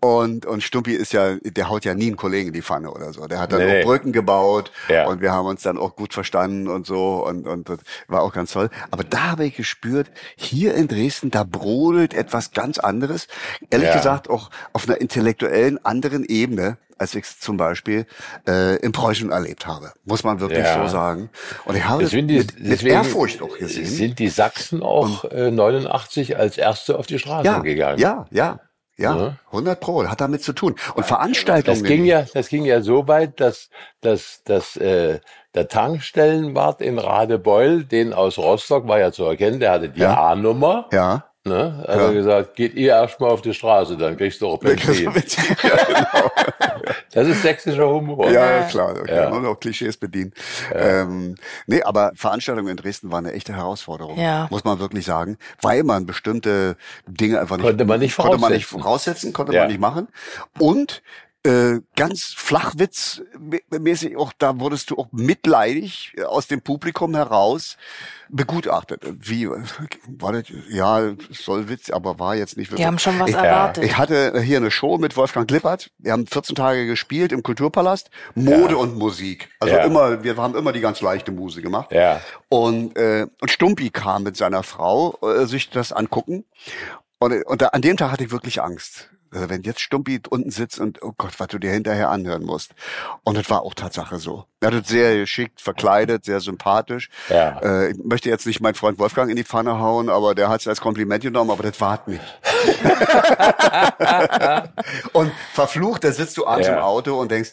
und, und Stumpi ist ja, der haut ja nie einen Kollegen in die Pfanne oder so. Der hat dann Nee. auch Brücken gebaut Ja. und wir haben uns dann auch gut verstanden und so und, und das war auch ganz toll. Aber da habe ich gespürt, hier in Dresden, da brodelt etwas ganz anderes. Ehrlich Ja. gesagt auch auf einer intellektuellen anderen Ebene, als ich es zum Beispiel äh, in Preußen erlebt habe. Muss man wirklich Ja. so sagen. Und ich habe Deswegen, mit, mit Ehrfurcht auch gesehen. sind die Sachsen auch äh, 89 als Erste auf die Straße ja, gegangen. ja, ja, ja, Ja. 100 Pro, hat damit zu tun. Und Veranstaltungen. Das ging ja, das ging ja so weit, dass, dass, dass äh, der Tankstellenwart in Radebeul, den aus Rostock war ja zu erkennen, der hatte die Ja. A-Nummer. Ja. Ne, hat Ja. gesagt, geht ihr erstmal auf die Straße, dann kriegst du auch Benzin. ja, genau. Das ist sächsischer Humor. Ja, ja, klar. Okay. Ja. Und auch Klischees bedienen. Ähm, nee, aber Veranstaltungen in Dresden waren eine echte Herausforderung. Ja. Muss man wirklich sagen. Weil man bestimmte Dinge einfach nicht, Konnte man nicht konnte man nicht voraussetzen. voraussetzen, konnte Ja. man nicht machen. Und äh, ganz flachwitzmäßig auch, da wurdest du auch mitleidig äh, aus dem Publikum heraus begutachtet. Wie, war das, ja, soll Witz, aber war jetzt nicht wirklich. Die haben schon was ich, erwartet. ich hatte hier eine Show mit Wolfgang Lippert. Wir haben 14 Tage gespielt im Kulturpalast. Mode Ja. und Musik. Also Ja. immer, wir haben immer die ganz leichte Musik gemacht. Ja. Und, äh, und Stumpi kam mit seiner Frau äh, sich das angucken. Und, und da, an dem Tag hatte ich wirklich Angst. Also wenn jetzt Stumpi unten sitzt und oh Gott, was du dir hinterher anhören musst. Und das war auch Tatsache so. Er hat es sehr geschickt, verkleidet, sehr sympathisch. Ja. Äh, ich möchte jetzt nicht meinen Freund Wolfgang in die Pfanne hauen, aber der hat es als Kompliment genommen, aber das war nicht. und verflucht, da sitzt du abends Ja. im Auto und denkst,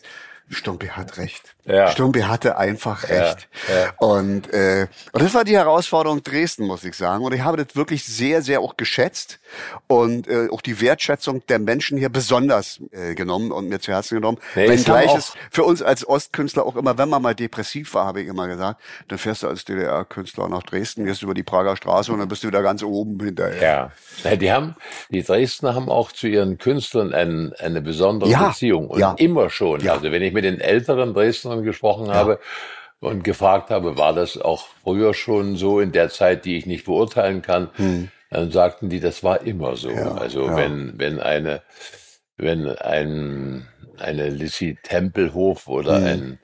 Stumpi hat recht. Ja. Stumpi hatte einfach Ja, recht. ja. Und, äh, und das war die Herausforderung Dresden, muss ich sagen. Und ich habe das wirklich sehr, sehr auch geschätzt und äh, auch die Wertschätzung der Menschen hier besonders äh, genommen und mir zu Herzen genommen. Nee, wenn es für uns als Ostkünstler auch immer, wenn man mal depressiv war, habe ich immer gesagt, dann fährst du als DDR-Künstler nach Dresden, gehst über die Prager Straße und dann bist du wieder ganz oben hinterher. Ja. ja, die haben, die Dresdner haben auch zu ihren Künstlern ein, eine besondere Ja, Beziehung und ja. immer schon. Ja. Also wenn ich mit den älteren Dresdnern gesprochen habe und gefragt habe, war das auch früher schon so in der Zeit, die ich nicht beurteilen kann, dann sagten die, das war immer so. Hm. Ja, also ja. wenn wenn eine wenn ein eine Lissy Tempelhof oder Hm. ein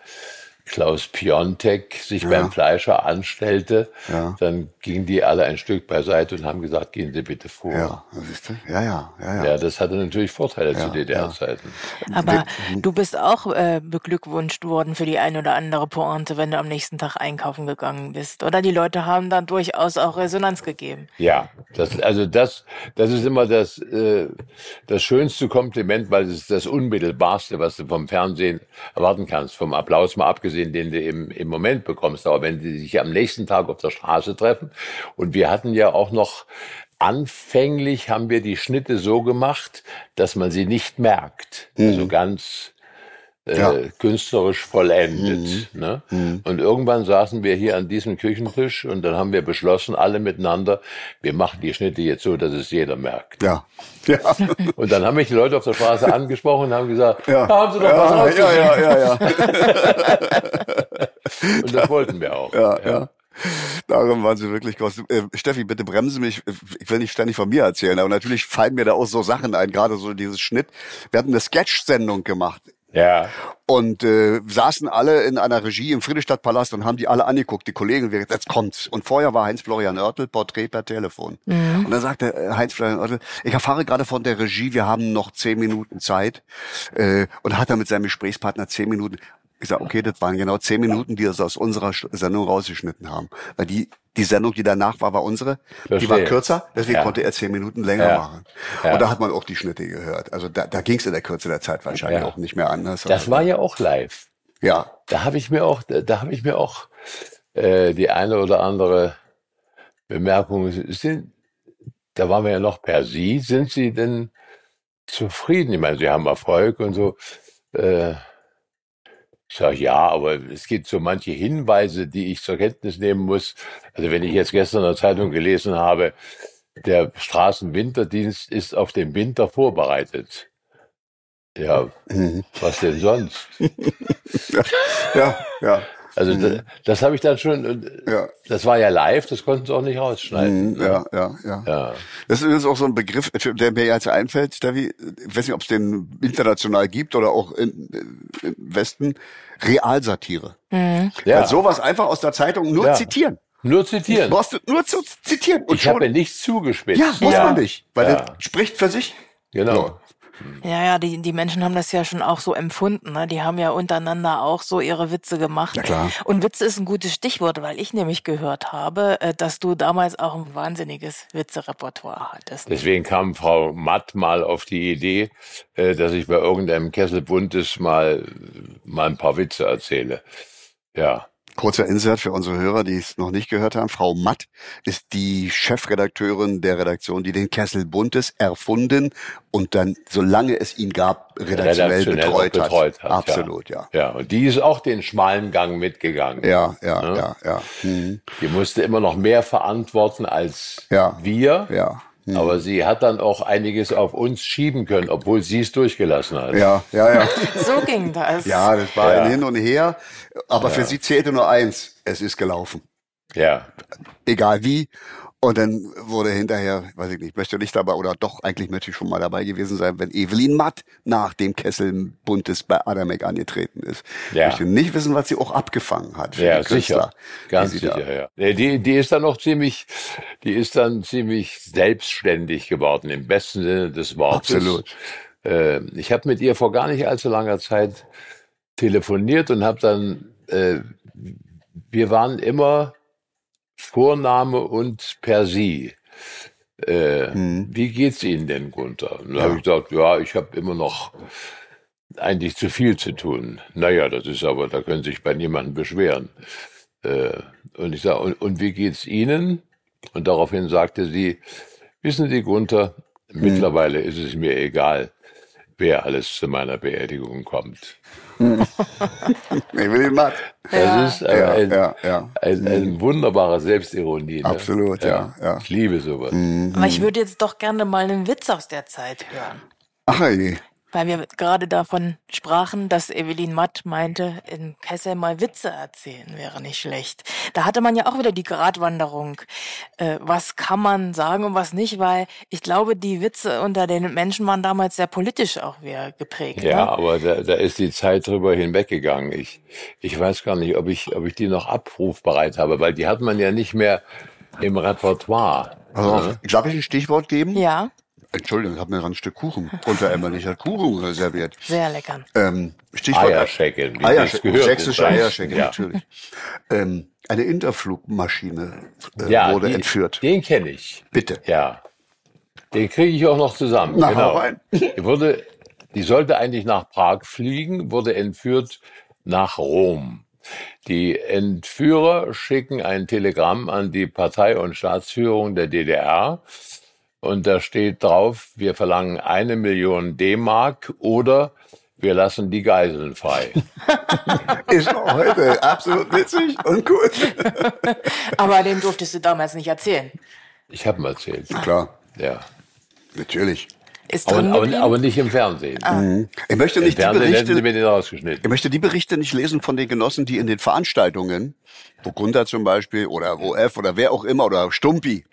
Klaus Piontek sich beim Fleischer anstellte, Ja. dann gingen die alle ein Stück beiseite und haben gesagt, gehen Sie bitte vor. Ja, siehst du? Ja, ja, ja, ja. Ja, das hatte natürlich Vorteile Ja, zu DDR-Zeiten. Aber du bist auch äh, beglückwünscht worden für die ein oder andere Pointe, wenn du am nächsten Tag einkaufen gegangen bist. Oder die Leute haben dann durchaus auch Resonanz gegeben. Ja, das, also das, das ist immer das, äh, das schönste Kompliment, weil es ist das Unmittelbarste, was du vom Fernsehen erwarten kannst. Vom Applaus mal abgesehen, den du im, im Moment bekommst. Aber wenn die sich am nächsten Tag auf der Straße treffen und wir hatten ja auch noch anfänglich haben wir die Schnitte so gemacht, dass man sie nicht merkt. Also ganz äh, Ja. künstlerisch vollendet. Ne? Und irgendwann saßen wir hier an diesem Küchentisch und dann haben wir beschlossen, alle miteinander, wir machen die Schnitte jetzt so, dass es jeder merkt. Ja. Ja. Und dann haben mich die Leute auf der Straße angesprochen und haben gesagt, Ja. da haben sie doch was ja, ausgesucht. ja, ja, ja, ja. Und das wollten wir auch. Ja, ja. Darum waren sie wirklich groß. Äh, Steffi, bitte bremse mich. Ich will nicht ständig von mir erzählen, aber natürlich fallen mir da auch so Sachen ein, gerade so dieses Schnitt. Wir hatten eine Sketch-Sendung gemacht. Ja. Und äh, saßen alle in einer Regie im Friedrichstadtpalast und haben die alle angeguckt, die Kollegen, und wir gesagt, jetzt kommt's. Und vorher war Heinz-Florian Oertel, Porträt per Telefon. Und dann sagte äh, Heinz-Florian Oertel, ich erfahre gerade von der Regie, wir haben noch zehn Minuten Zeit. Äh, und hat dann mit seinem Gesprächspartner zehn Minuten ich sag, okay, das waren genau zehn Minuten, die sie aus unserer Sendung rausgeschnitten haben. Weil die, die Sendung, die danach war, war unsere. Die war Verstehe. kürzer, deswegen Ja. konnte er zehn Minuten länger Ja. machen. Ja. Und da hat man auch die Schnitte gehört. Also da, da ging es in der Kürze der Zeit wahrscheinlich auch nicht mehr anders. Das war ja auch live. ja. Da habe ich mir auch, da habe ich mir auch äh, die eine oder andere Bemerkung. Sind, da waren wir ja noch per Sie. Sind Sie denn zufrieden? Ich meine, Sie haben Erfolg und so. Äh, ich sage ja, aber es gibt so manche Hinweise, die ich zur Kenntnis nehmen muss. Also wenn ich jetzt gestern in der Zeitung gelesen habe, der Straßenwinterdienst ist auf den Winter vorbereitet. Ja, was denn sonst? Ja, ja. Also das, das habe ich dann schon, und Ja. das war ja live, das konnten sie auch nicht rausschneiden. Mhm, ja, ja, ja. Ja. Das ist übrigens auch so ein Begriff, der mir jetzt einfällt, Steffi. Ich weiß nicht, ob es den international gibt oder auch in, im Westen. Realsatire. Mhm. Ja. Weil sowas einfach aus der Zeitung nur Ja. zitieren. Nur zitieren. Brauchst du nur zu zitieren. Und Ich habe nichts zugespitzt. ja, muss man nicht. Weil ja. das spricht für sich. Genau. Ja, ja, die, die Menschen haben das ja schon auch so empfunden. Ne? Die haben ja untereinander auch so ihre Witze gemacht. Ja, klar. Und Witze ist ein gutes Stichwort, weil ich nämlich gehört habe, äh, dass du damals auch ein wahnsinniges Witzerepertoire hattest. Deswegen kam Frau Matt mal auf die Idee, äh, dass ich bei irgendeinem Kessel Buntes mal, mal ein paar Witze erzähle. Ja. Kurzer Insert für unsere Hörer, die es noch nicht gehört haben. Frau Matt ist die Chefredakteurin der Redaktion, die den Kessel Buntes erfunden und dann, solange es ihn gab, redaktionell, Redaktionell betreut, betreut hat. hat, Absolut, ja. Ja, und die ist auch den schmalen Gang mitgegangen. Ja, ja, Ja. ja, ja. Mhm. Die musste immer noch mehr verantworten als Ja. wir. Ja. Mhm. Aber sie hat dann auch einiges auf uns schieben können, obwohl sie es durchgelassen hat. Ja, ja, ja. So ging das. Ja, das war Ja. ein Hin und Her. Aber für sie zählte nur eins. Es ist gelaufen. Ja. Egal wie. Und dann wurde hinterher, weiß ich nicht, möchte nicht dabei, oder doch, eigentlich möchte ich schon mal dabei gewesen sein, wenn Evelyn Matt nach dem Kessel Buntes bei Adamek angetreten ist. Ja. Ich möchte nicht wissen, was sie auch abgefangen hat. für Ja, die Künstler, sicher. Ganz die sie da- sicher, ja. Die, die ist dann noch ziemlich, die ist dann ziemlich selbstständig geworden, im besten Sinne des Wortes. Absolut. Äh, ich habe mit ihr vor gar nicht allzu langer Zeit telefoniert und habe dann, äh, wir waren immer Vorname und per Sie. Äh, Mhm. Wie geht's Ihnen denn, Gunther? Und dann habe ich gesagt, ja, ich habe immer noch eigentlich zu viel zu tun. Naja, das ist aber, da können Sie sich bei niemandem beschweren. Äh, und ich sage, und, und wie geht's Ihnen? Und daraufhin sagte sie, wissen Sie, Gunther, mittlerweile ist es mir egal, wer alles zu meiner Beerdigung kommt. Evelyn Matt. Das ist Ja, ein, ja, ja. ein, ein wunderbarer Selbstironie. Ne? Absolut, ja, ja. Ich liebe sowas. Aber ich würde jetzt doch gerne mal einen Witz aus der Zeit hören. Ach, je. Weil wir gerade davon sprachen, dass Evelyn Matt meinte, im Kessel mal Witze erzählen wäre nicht schlecht. Da hatte man ja auch wieder die Gratwanderung. Äh, was kann man sagen und was nicht, weil ich glaube, die Witze unter den Menschen waren damals sehr politisch auch wieder geprägt. Ja, Ne? aber da, da ist die Zeit drüber hinweggegangen. Ich, ich weiß gar nicht, ob ich, ob ich die noch abrufbereit habe, weil die hat man ja nicht mehr im Repertoire. Also, darf ich ein Stichwort geben? Ja, Entschuldigung, ich habe mir gerade ein Stück Kuchen unter Emmerlich hat Kuchen reserviert. sehr lecker. Ähm, Stichwort Eierschecke, wie Eier, das gehört. sächsische Ja. natürlich. Ähm, eine Interflugmaschine äh, Ja, wurde die, entführt. Den kenne ich. Bitte. Ja. Den kriege ich auch noch zusammen. Na, genau. rein. Die wurde, die sollte eigentlich nach Prag fliegen, wurde entführt nach Rom. Die Entführer schicken ein Telegramm an die Partei- und Staatsführung der DDR. Und da steht drauf, wir verlangen eine Million D-Mark oder wir lassen die Geiseln frei. Ist auch heute absolut witzig und gut. Aber den durftest du damals nicht erzählen. Ich habe ihm erzählt. Klar, Ja. natürlich. Ist Aber, aber, aber nicht im Fernsehen. Ich möchte Im nicht die Fernsehen hätten sie Berichte, mir den rausgeschnitten. ich möchte die Berichte nicht lesen von den Genossen, die in den Veranstaltungen, wo Gunther zum Beispiel oder OF oder wer auch immer oder Stumpi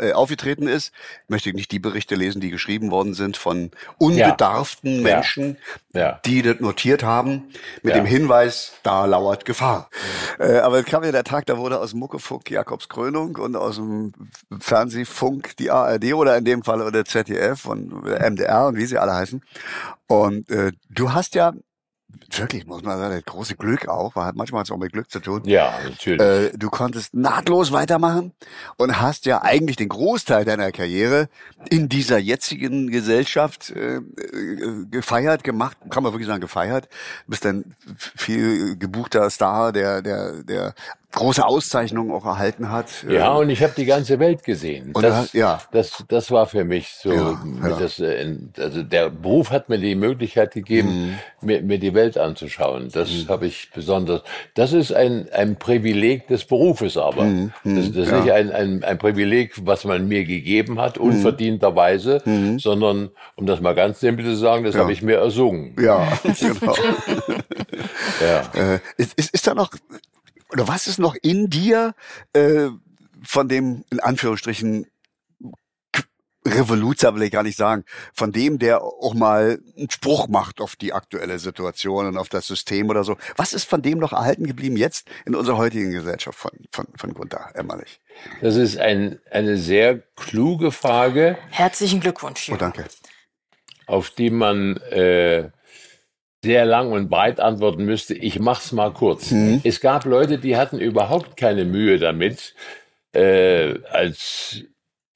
äh, aufgetreten ist. Ich möchte nicht die Berichte lesen, die geschrieben worden sind von unbedarften Ja. Menschen, Ja. die das notiert haben, mit Ja. dem Hinweis, da lauert Gefahr. Äh, aber es kam ja der Tag, da wurde aus dem Muckefunk Jakobs Krönung und aus dem Fernsehfunk die ARD oder in dem Fall oder ZDF und MDR und wie sie alle heißen. Und äh, du hast ja wirklich, muss man sagen, das große Glück auch, weil manchmal hat es auch mit Glück zu tun. Ja, natürlich. Äh, du konntest nahtlos weitermachen und hast ja eigentlich den Großteil deiner Karriere in dieser jetzigen Gesellschaft äh, äh, gefeiert, gemacht, kann man wirklich sagen, gefeiert. Du bist ein viel gebuchter Star, der, der, der große Auszeichnungen auch erhalten hat. Ja, Äh, und ich habe die ganze Welt gesehen. Und das, da- ja. das, das war für mich so. Ja, ja. Das, äh, also der Beruf hat mir die Möglichkeit gegeben, Mhm. mir, mir die Welt anzuschauen. Das habe ich besonders. Das ist ein, ein Privileg des Berufes, aber Mhm. das, das ist nicht ein, ein, ein Privileg, was man mir gegeben Mhm. hat, unverdienterweise, sondern um das mal ganz simpel zu sagen, das habe ich mir ersungen. ja, genau. Ja. Äh, ist, ist, ist da noch, oder was ist noch in dir äh, von dem, in Anführungsstrichen, Revoluzer will ich gar nicht sagen, von dem, der auch mal einen Spruch macht auf die aktuelle Situation und auf das System oder so. Was ist von dem noch erhalten geblieben jetzt in unserer heutigen Gesellschaft von, von, von Gunther Emmerlich? Das ist ein, eine sehr kluge Frage. Herzlichen Glückwunsch. Oh, Jürgen. danke. auf die man äh, sehr lang und breit antworten müsste. Ich mach's mal kurz. Es gab Leute, die hatten überhaupt keine Mühe damit, äh, als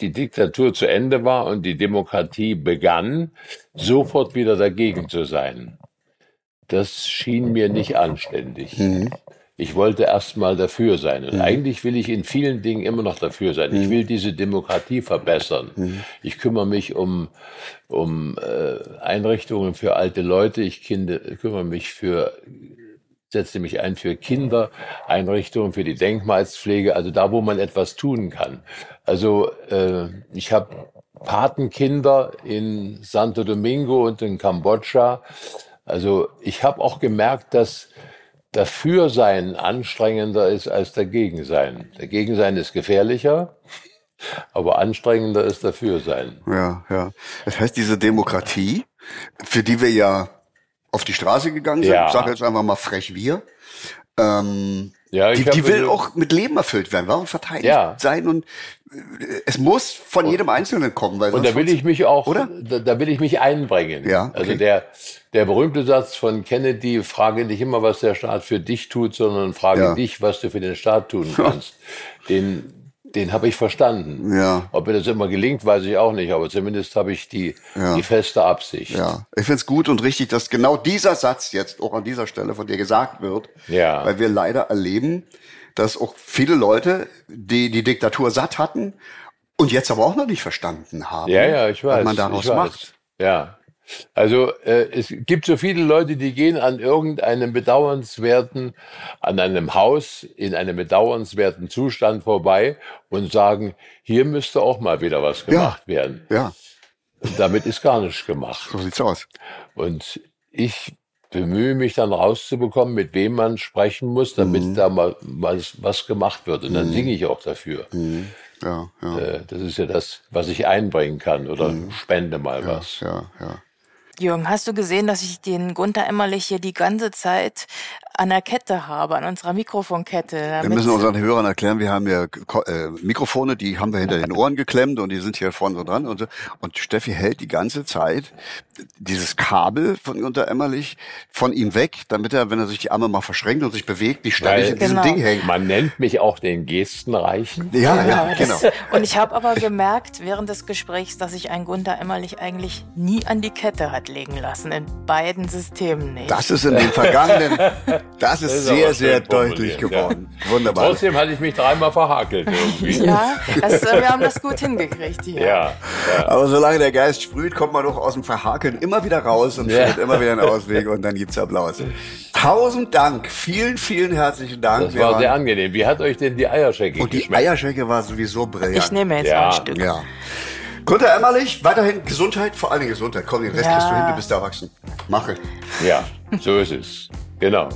die Diktatur zu Ende war und die Demokratie begann, sofort wieder dagegen zu sein. Das schien mir nicht anständig. Ich wollte erst mal dafür sein. Und eigentlich will ich in vielen Dingen immer noch dafür sein. Ich will diese Demokratie verbessern. Ich kümmere mich um, um äh, Einrichtungen für alte Leute. Ich kinde, kümmere mich für, setze mich ein für Kinder, Einrichtungen für die Denkmalspflege, also da, wo man etwas tun kann. Also äh, ich habe Patenkinder in Santo Domingo und in Kambodscha. Also ich habe auch gemerkt, dass dafür sein anstrengender ist als dagegen sein. Dagegen sein ist gefährlicher, aber anstrengender ist dafür sein. Ja, ja. Das heißt, diese Demokratie, für die wir ja auf die Straße gegangen sind, Ja. ich sage jetzt einfach mal frech wir, ähm, Ja, die, die will auch mit Leben erfüllt werden, warum verteidigt Ja. sein und es muss von jedem Einzelnen kommen, weil Und da will ich mich auch, Oder? Da, da will ich mich einbringen. Ja, okay. Also der, der berühmte Satz von Kennedy, frage nicht immer, was der Staat für dich tut, sondern frage Ja. dich, was du für den Staat tun kannst. den, den habe ich verstanden. Ja. Ob mir das immer gelingt, weiß ich auch nicht, aber zumindest habe ich die, Ja. die feste Absicht. Ja, ich find's gut und richtig, dass genau dieser Satz jetzt auch an dieser Stelle von dir gesagt wird. Ja. Weil wir leider erleben, dass auch viele Leute, die die Diktatur satt hatten und jetzt aber auch noch nicht verstanden haben, Ja, ja, weiß. was man daraus macht. Ja. Also äh, es gibt so viele Leute, die gehen an irgendeinem bedauernswerten, an einem Haus in einem bedauernswerten Zustand vorbei und sagen, hier müsste auch mal wieder was gemacht werden. Ja, Und damit ist gar nichts gemacht. so sieht's aus. Und ich bemühe mich dann rauszubekommen, mit wem man sprechen muss, damit da mal was, was gemacht wird. Und dann singe ich auch dafür. Ja, ja, Äh, das ist ja das, was ich einbringen kann oder spende mal was. ja, ja. Jürgen, hast du gesehen, dass ich den Gunther Emmerlich hier die ganze Zeit an der Kette habe, an unserer Mikrofonkette? Wir müssen unseren Hörern erklären, wir haben ja äh, Mikrofone, die haben wir hinter den Ohren geklemmt und die sind hier vorne so dran und so. Und Steffi hält die ganze Zeit dieses Kabel von Gunter Emmerlich von ihm weg, damit er, wenn er sich die Arme mal verschränkt und sich bewegt, nicht ständig in diesem Genau. Ding hängt. Man nennt mich auch den Gestenreichen. Ja, ja, Ja, genau. das, und ich habe aber gemerkt während des Gesprächs, dass sich ein Gunther Emmerlich eigentlich nie an die Kette hat legen lassen, in beiden Systemen nicht. Das ist in den vergangenen, das ist ist sehr, sehr deutlich geworden. Wunderbar. Trotzdem hatte ich mich dreimal verhakelt irgendwie. ja, das, äh, wir haben das gut hingekriegt hier. Ja, ja. Aber solange der Geist sprüht, kommt man doch aus dem Verhakeln immer wieder raus und Ja. findet immer wieder einen Ausweg und dann gibt's Applaus. Tausend Dank, vielen, vielen herzlichen Dank. Das Wir war waren- sehr angenehm. Wie hat euch denn die Eierschecke Und die? Eierschecke war sowieso brillant. Ich nehme jetzt Ja. mal ein Stück. Ja. Gunther Emmerlich, weiterhin Gesundheit, vor allen Dingen Gesundheit. Komm, den Rest Ja. kriegst du hin, du bist erwachsen. Mache. Ja, so ist es. Genau.